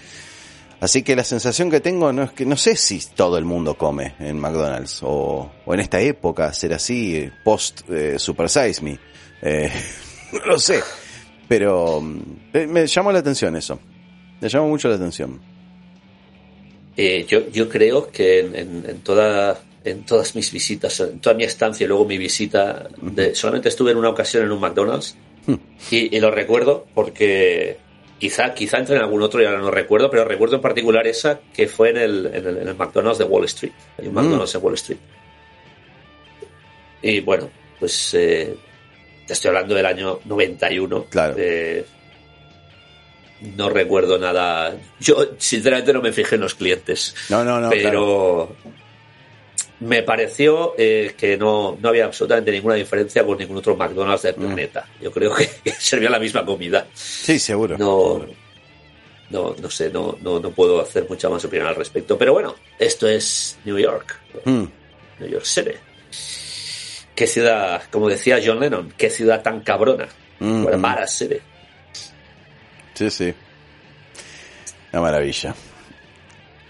Así que la sensación que tengo no es que no sé si todo el mundo come en McDonald's o, o en esta época será así, eh, post eh, Super Size Me. Eh, no lo sé. Pero eh, me llamó la atención eso. Me llamó mucho la atención. Eh, yo, yo creo que en, en- en toda, en todas mis visitas, en toda mi estancia y luego mi visita, de- solamente estuve en una ocasión en un McDonald's y, y lo recuerdo porque quizá, quizá entre en algún otro y ahora no recuerdo, pero recuerdo en particular esa que fue en el, en el, en el McDonald's de Wall Street. Hay un Mm. McDonald's en Wall Street. Y bueno, pues eh, te estoy hablando del año 91. Claro. Eh, no recuerdo nada. Yo, sinceramente, no me fijé en los clientes. No, no, no. claro. Me pareció eh, que no, no había absolutamente ninguna diferencia con ningún otro McDonald's del Mm. planeta. Yo creo que, que servía la misma comida. Sí, seguro. No, no, no sé, no, no, no puedo hacer mucha más opinión al respecto. Pero bueno, esto es New York, Mm, New York City. Qué ciudad, como decía John Lennon, qué ciudad tan cabrona. mm, mm. city. Sí, sí. Una maravilla.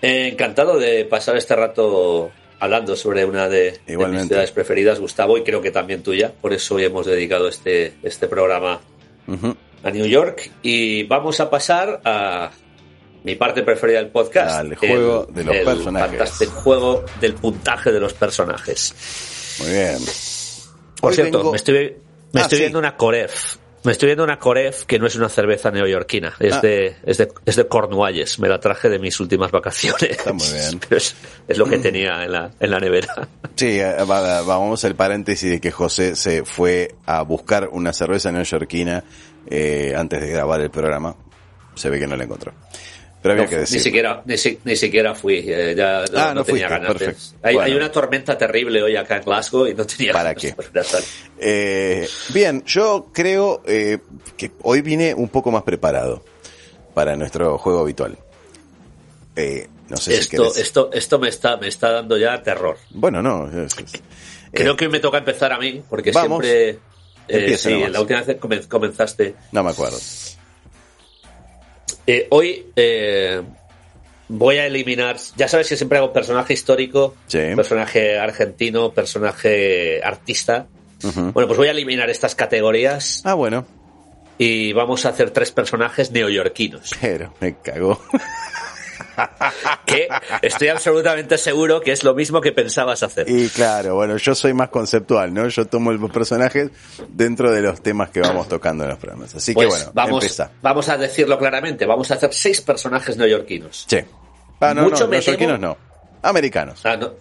Eh, encantado de pasar este rato hablando sobre una de, de mis ciudades preferidas, Gustavo, y creo que también tuya. Por eso hoy hemos dedicado este, este programa a New York. Y vamos a pasar a mi parte preferida del podcast. Al juego de los personajes. fantástico juego del puntaje de los personajes. Muy bien. Por Hoy cierto, vengo- me estoy, me Ah, estoy sí. viendo una Coref. Me estoy viendo una Coref que no es una cerveza neoyorquina, es, Ah. de, es, de, es de Cornualles. Me la traje de mis últimas vacaciones. Está muy bien. Pero es, es lo que tenía en la, en la nevera. Sí, eh, va- va- vamos al paréntesis de que José se fue a buscar una cerveza neoyorquina eh, antes de grabar el programa. Se ve que no la encontró. Pero había No, que ni siquiera ni, si- ni siquiera fui eh, ya no, Ah, no no tenía fuiste, ganas perfecto. hay, Bueno. hay una tormenta terrible hoy acá en Glasgow y no tenía ¿Para ganas qué? Eh, bien, yo creo eh, que hoy vine un poco más preparado para nuestro juego habitual. Eh, no sé si esto querés. esto esto me está me está dando ya terror Bueno, no. es- es- creo eh, que hoy me toca empezar a mí porque Vamos. siempre sí, nomás. la última vez comenzaste No me acuerdo. Eh, hoy eh, voy a eliminar. Ya sabes que siempre hago personaje histórico, Sí. personaje argentino, personaje artista. Bueno, pues voy a eliminar estas categorías Ah, bueno. y vamos a hacer tres personajes neoyorquinos. Pero me cagó. Que estoy absolutamente seguro que es lo mismo que pensabas hacer. Y claro, bueno, yo soy más conceptual, ¿no? Yo tomo los personajes dentro de los temas que vamos tocando en los programas. Así Pues que bueno, vamos, empieza. vamos a decirlo claramente. Vamos a hacer seis personajes neoyorquinos. Sí. Ah, no, Mucho no, neoyorquinos no. Americanos. Ah, no,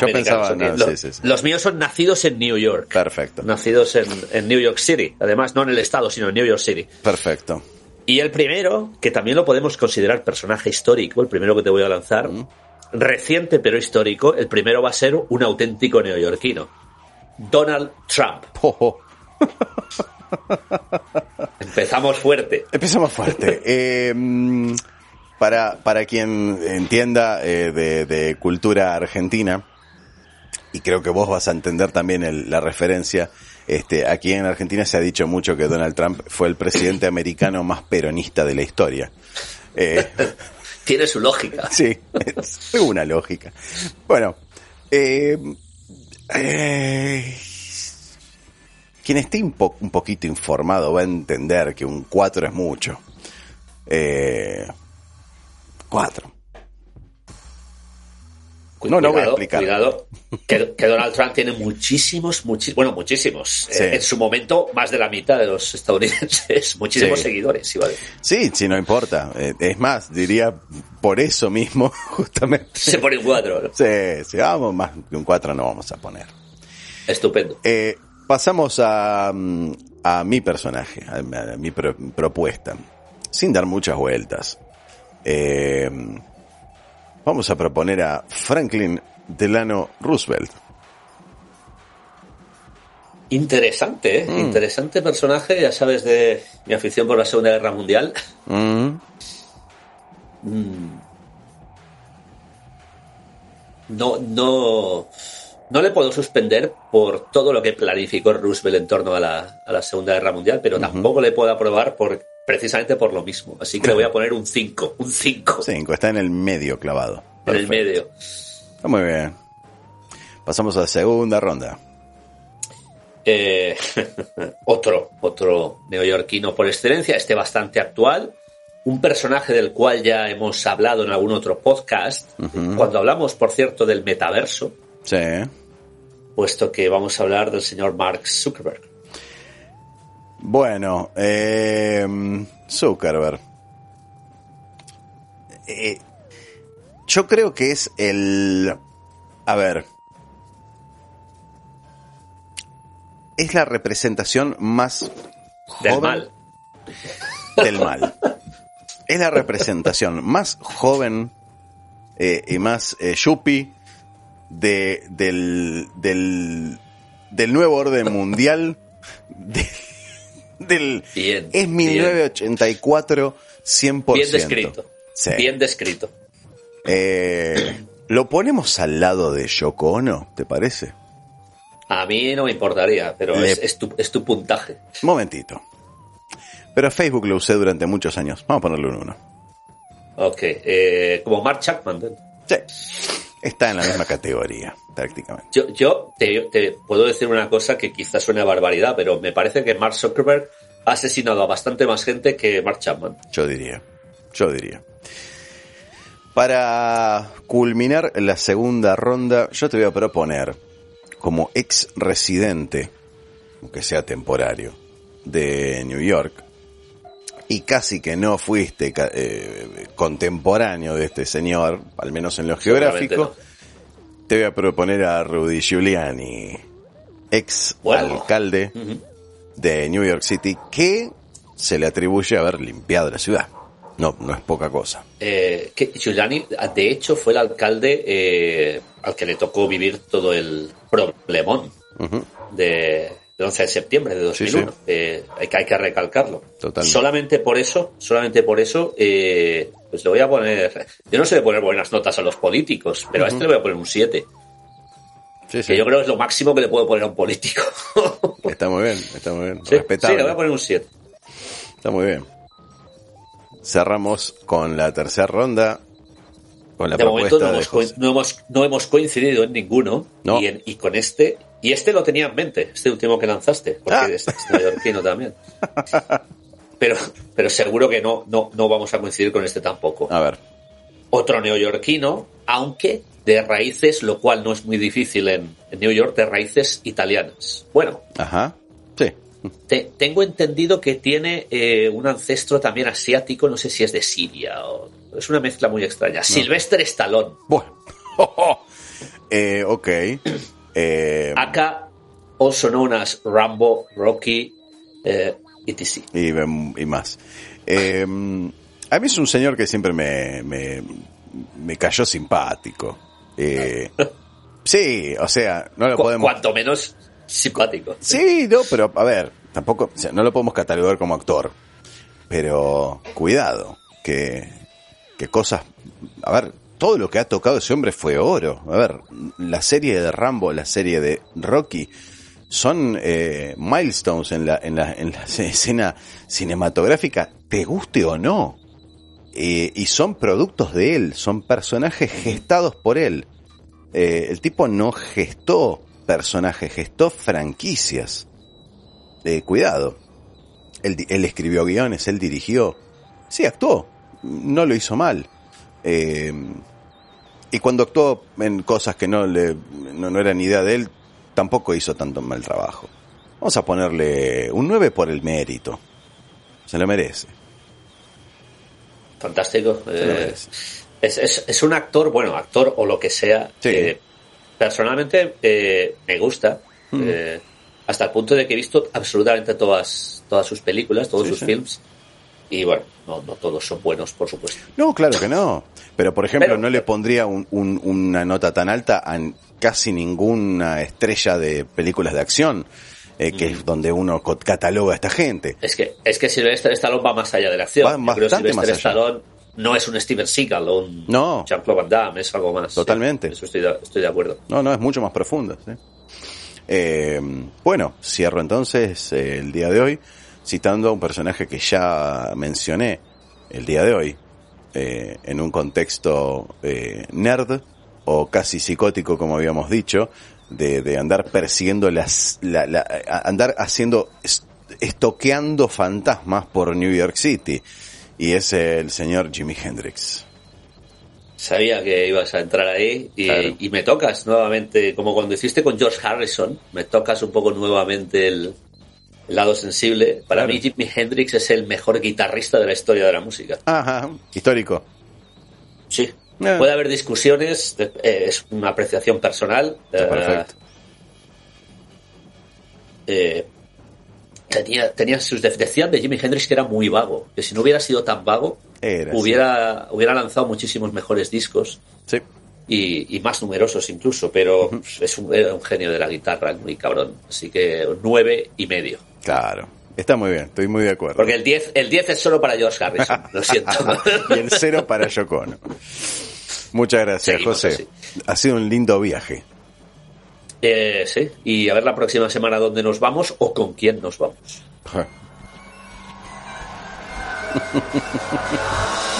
Yo pensaba, no, Lo- sí, sí, sí. Los míos son nacidos en New York. Perfecto. Nacidos en, en New York City. Además, no en el estado, sino en New York City. Perfecto. Y el primero, que también lo podemos considerar personaje histórico, el primero que te voy a lanzar, reciente pero histórico, el primero va a ser un auténtico neoyorquino. Donald Trump. Oh, oh. Empezamos fuerte. Empezamos fuerte. Eh, mm, para, para quien entienda eh, de, de cultura argentina, y creo que vos vas a entender también el- la referencia, este, aquí en Argentina se ha dicho mucho que Donald Trump fue el presidente americano más peronista de la historia. Eh, Tiene su lógica. Sí, es una lógica. Bueno, eh, eh, quien esté un, po- un poquito informado va a entender que un 4 es mucho. Eh, 4. Cu- No, no voy a cuidado, explicar. Cuidado, que, que Donald Trump tiene muchísimos, muchísimos, bueno, muchísimos. Sí. Eh, en su momento, más de la mitad de los estadounidenses, muchísimos Sí. seguidores, decir. Sí, sí, no importa. Eh, es más, diría por eso mismo, justamente. Se pone un cuatro. ¿no? Sí, sí, vamos, más que un 4 no vamos a poner. Estupendo. Eh, pasamos a, mm, a mi personaje, a, a mi pro- propuesta, sin dar muchas vueltas. Eh, vamos a proponer a Franklin Delano Roosevelt. Interesante, ¿eh? Mm. Interesante personaje, ya sabes de mi afición por la Segunda Guerra Mundial. Mm, No, no, no le puedo suspender por todo lo que planificó Roosevelt en torno a la, a la Segunda Guerra Mundial, pero tampoco le puedo aprobar por, precisamente por lo mismo. Así que le voy a poner un 5, un 5 cinco, está en el medio clavado. en el medio. Está muy bien. Pasamos a la segunda ronda. Eh, otro, otro neoyorquino por excelencia, este bastante actual, un personaje del cual ya hemos hablado en algún otro podcast, cuando hablamos, por cierto, del metaverso, Sí. puesto que vamos a hablar del señor Mark Zuckerberg. Bueno, eh, Zuckerberg. Eh, yo creo que es el... A ver. Es la representación más Del joven mal. del mal. Es la representación más joven eh, y más eh, yuppie de, del, del, del nuevo orden mundial. de- del, Bien, es bien. 1984 100%. Bien descrito. Sí. Bien descrito. Eh, ¿Lo ponemos al lado de Yoko Ono, te parece? A mí no me importaría, pero Le- es, es tu, es tu puntaje. Momentito. Pero Facebook lo usé durante muchos años. Vamos a ponerle un 1. Ok, eh, como Mark Chapman. ¿no? Sí. Está en la misma categoría, prácticamente. Yo, yo te, te puedo decir una cosa que quizás suene a barbaridad, pero me parece que Mark Zuckerberg ha asesinado a bastante más gente que Mark Chapman. Yo diría. Yo diría. Para culminar la segunda ronda, yo te voy a proponer, como ex residente, aunque sea temporario, de New York, y casi que no fuiste eh, contemporáneo de este señor, al menos en lo geográfico, te voy a proponer a Rudy Giuliani, ex Bueno. alcalde de New York City, que se le atribuye haber limpiado la ciudad. No, no es poca cosa. Eh, que Giuliani, de hecho, fue el alcalde eh, al que le tocó vivir todo el problemón Ujú. de, del 11 de septiembre de 2001. Sí, Eh, hay, que, hay que recalcarlo. Totalmente. Solamente por eso, solamente por eso, eh, pues le voy a poner. Yo no sé de poner buenas notas a los políticos, pero a este le voy a poner un 7. Sí, sí. Que yo creo que es lo máximo que le puedo poner a un político. Está muy bien, está muy bien. sí, sí, Respetable. le voy a poner un 7. Está muy bien. Cerramos con la tercera ronda. Con la de momento no de hemos, José. no, hemos, no hemos coincidido en ninguno. No. Y, en- y con este. Y este lo tenía en mente, este último que lanzaste, porque Ah. es, es neoyorquino también. Pero, pero seguro que no, no, no vamos a coincidir con este tampoco. A ver. Otro neoyorquino, aunque de raíces, lo cual no es muy difícil en, en New York, de raíces italianas. Bueno, Ajá. Sí. te- tengo entendido que tiene eh, un ancestro también asiático, no sé si es de Siria o. Es una mezcla muy extraña. Sylvester Stallone. Bueno. eh, ok. Eh, Acá, also known as Rambo, Rocky, eh, etc. y, y más. Eh, a mí es un señor que siempre me, me, me cayó simpático. Sí, o sea, no lo Cu- podemos... Cuanto menos simpático. Sí, no, pero a ver, tampoco, o sea, no lo podemos catalogar como actor. Pero cuidado, que, que cosas, a ver, todo lo que ha tocado ese hombre fue oro. A ver, la serie de Rambo, la serie de Rocky, son eh, milestones en la, en, la, en la escena cinematográfica, te guste o no. Eh, y son productos de él, son personajes gestados por él. Eh, el tipo no gestó personajes, gestó franquicias. Cuidado. Él, él, escribió guiones, él dirigió. Sí, actuó. No lo hizo mal. Eh, y cuando actuó en cosas que no, le, no, no eran idea de él, tampoco hizo tanto mal trabajo. Vamos a ponerle un 9 por el mérito. Se lo merece. Fantástico. Eh, es, es, es, un actor, bueno, actor o lo que sea. Sí. Eh, personalmente eh, me gusta. Mm. Eh, hasta el punto de que he visto absolutamente todas, todas sus películas, todos Sí, sus sí. films. Y bueno, no, no todos son buenos, por supuesto. No, claro que no. Pero, por ejemplo, Pero- no le pondría un- un- una nota tan alta a casi ninguna estrella de películas de acción, eh, que es donde uno cataloga a esta gente. Es que, es que Sylvester Stallone va más allá de la acción. Va bastante más allá. Stallone no es un Steven Seagal o un No. Jean-Claude Van Damme, es algo más. Totalmente. Eso estoy de, estoy de acuerdo. No, no, es mucho más profundo. ¿sí? Eh, bueno, cierro entonces eh, el día de hoy citando a un personaje que ya mencioné el día de hoy, eh, en un contexto eh, nerd o casi psicótico, como habíamos dicho, de, de andar persiguiendo las, la, la- andar haciendo, est- estoqueando fantasmas por New York City. Y es el señor Jimi Hendrix. Sabía que ibas a entrar ahí y, Claro. y me tocas nuevamente, como cuando hiciste con George Harrison, me tocas un poco nuevamente el lado sensible. Para Claro. mí Jimi Hendrix es el mejor guitarrista de la historia de la música. Ajá, histórico. Sí. Eh. Puede haber discusiones, eh, es una apreciación personal. Eh, perfecto. eh, tenía, tenía sus decían de Jimi Hendrix que era muy vago, que si no hubiera sido tan vago, Era, hubiera, hubiera lanzado muchísimos mejores discos Sí. Y, y más numerosos incluso, pero es un, era un genio de la guitarra, muy cabrón. Así que nueve y medio. Claro. Está muy bien, estoy muy de acuerdo. Porque el 10 el 10 es solo para George Harrison, lo siento. y el cero para Yoko. Muchas gracias, Seguimos José. así. Ha sido un lindo viaje. Eh, sí, y a ver la próxima semana dónde nos vamos o con quién nos vamos.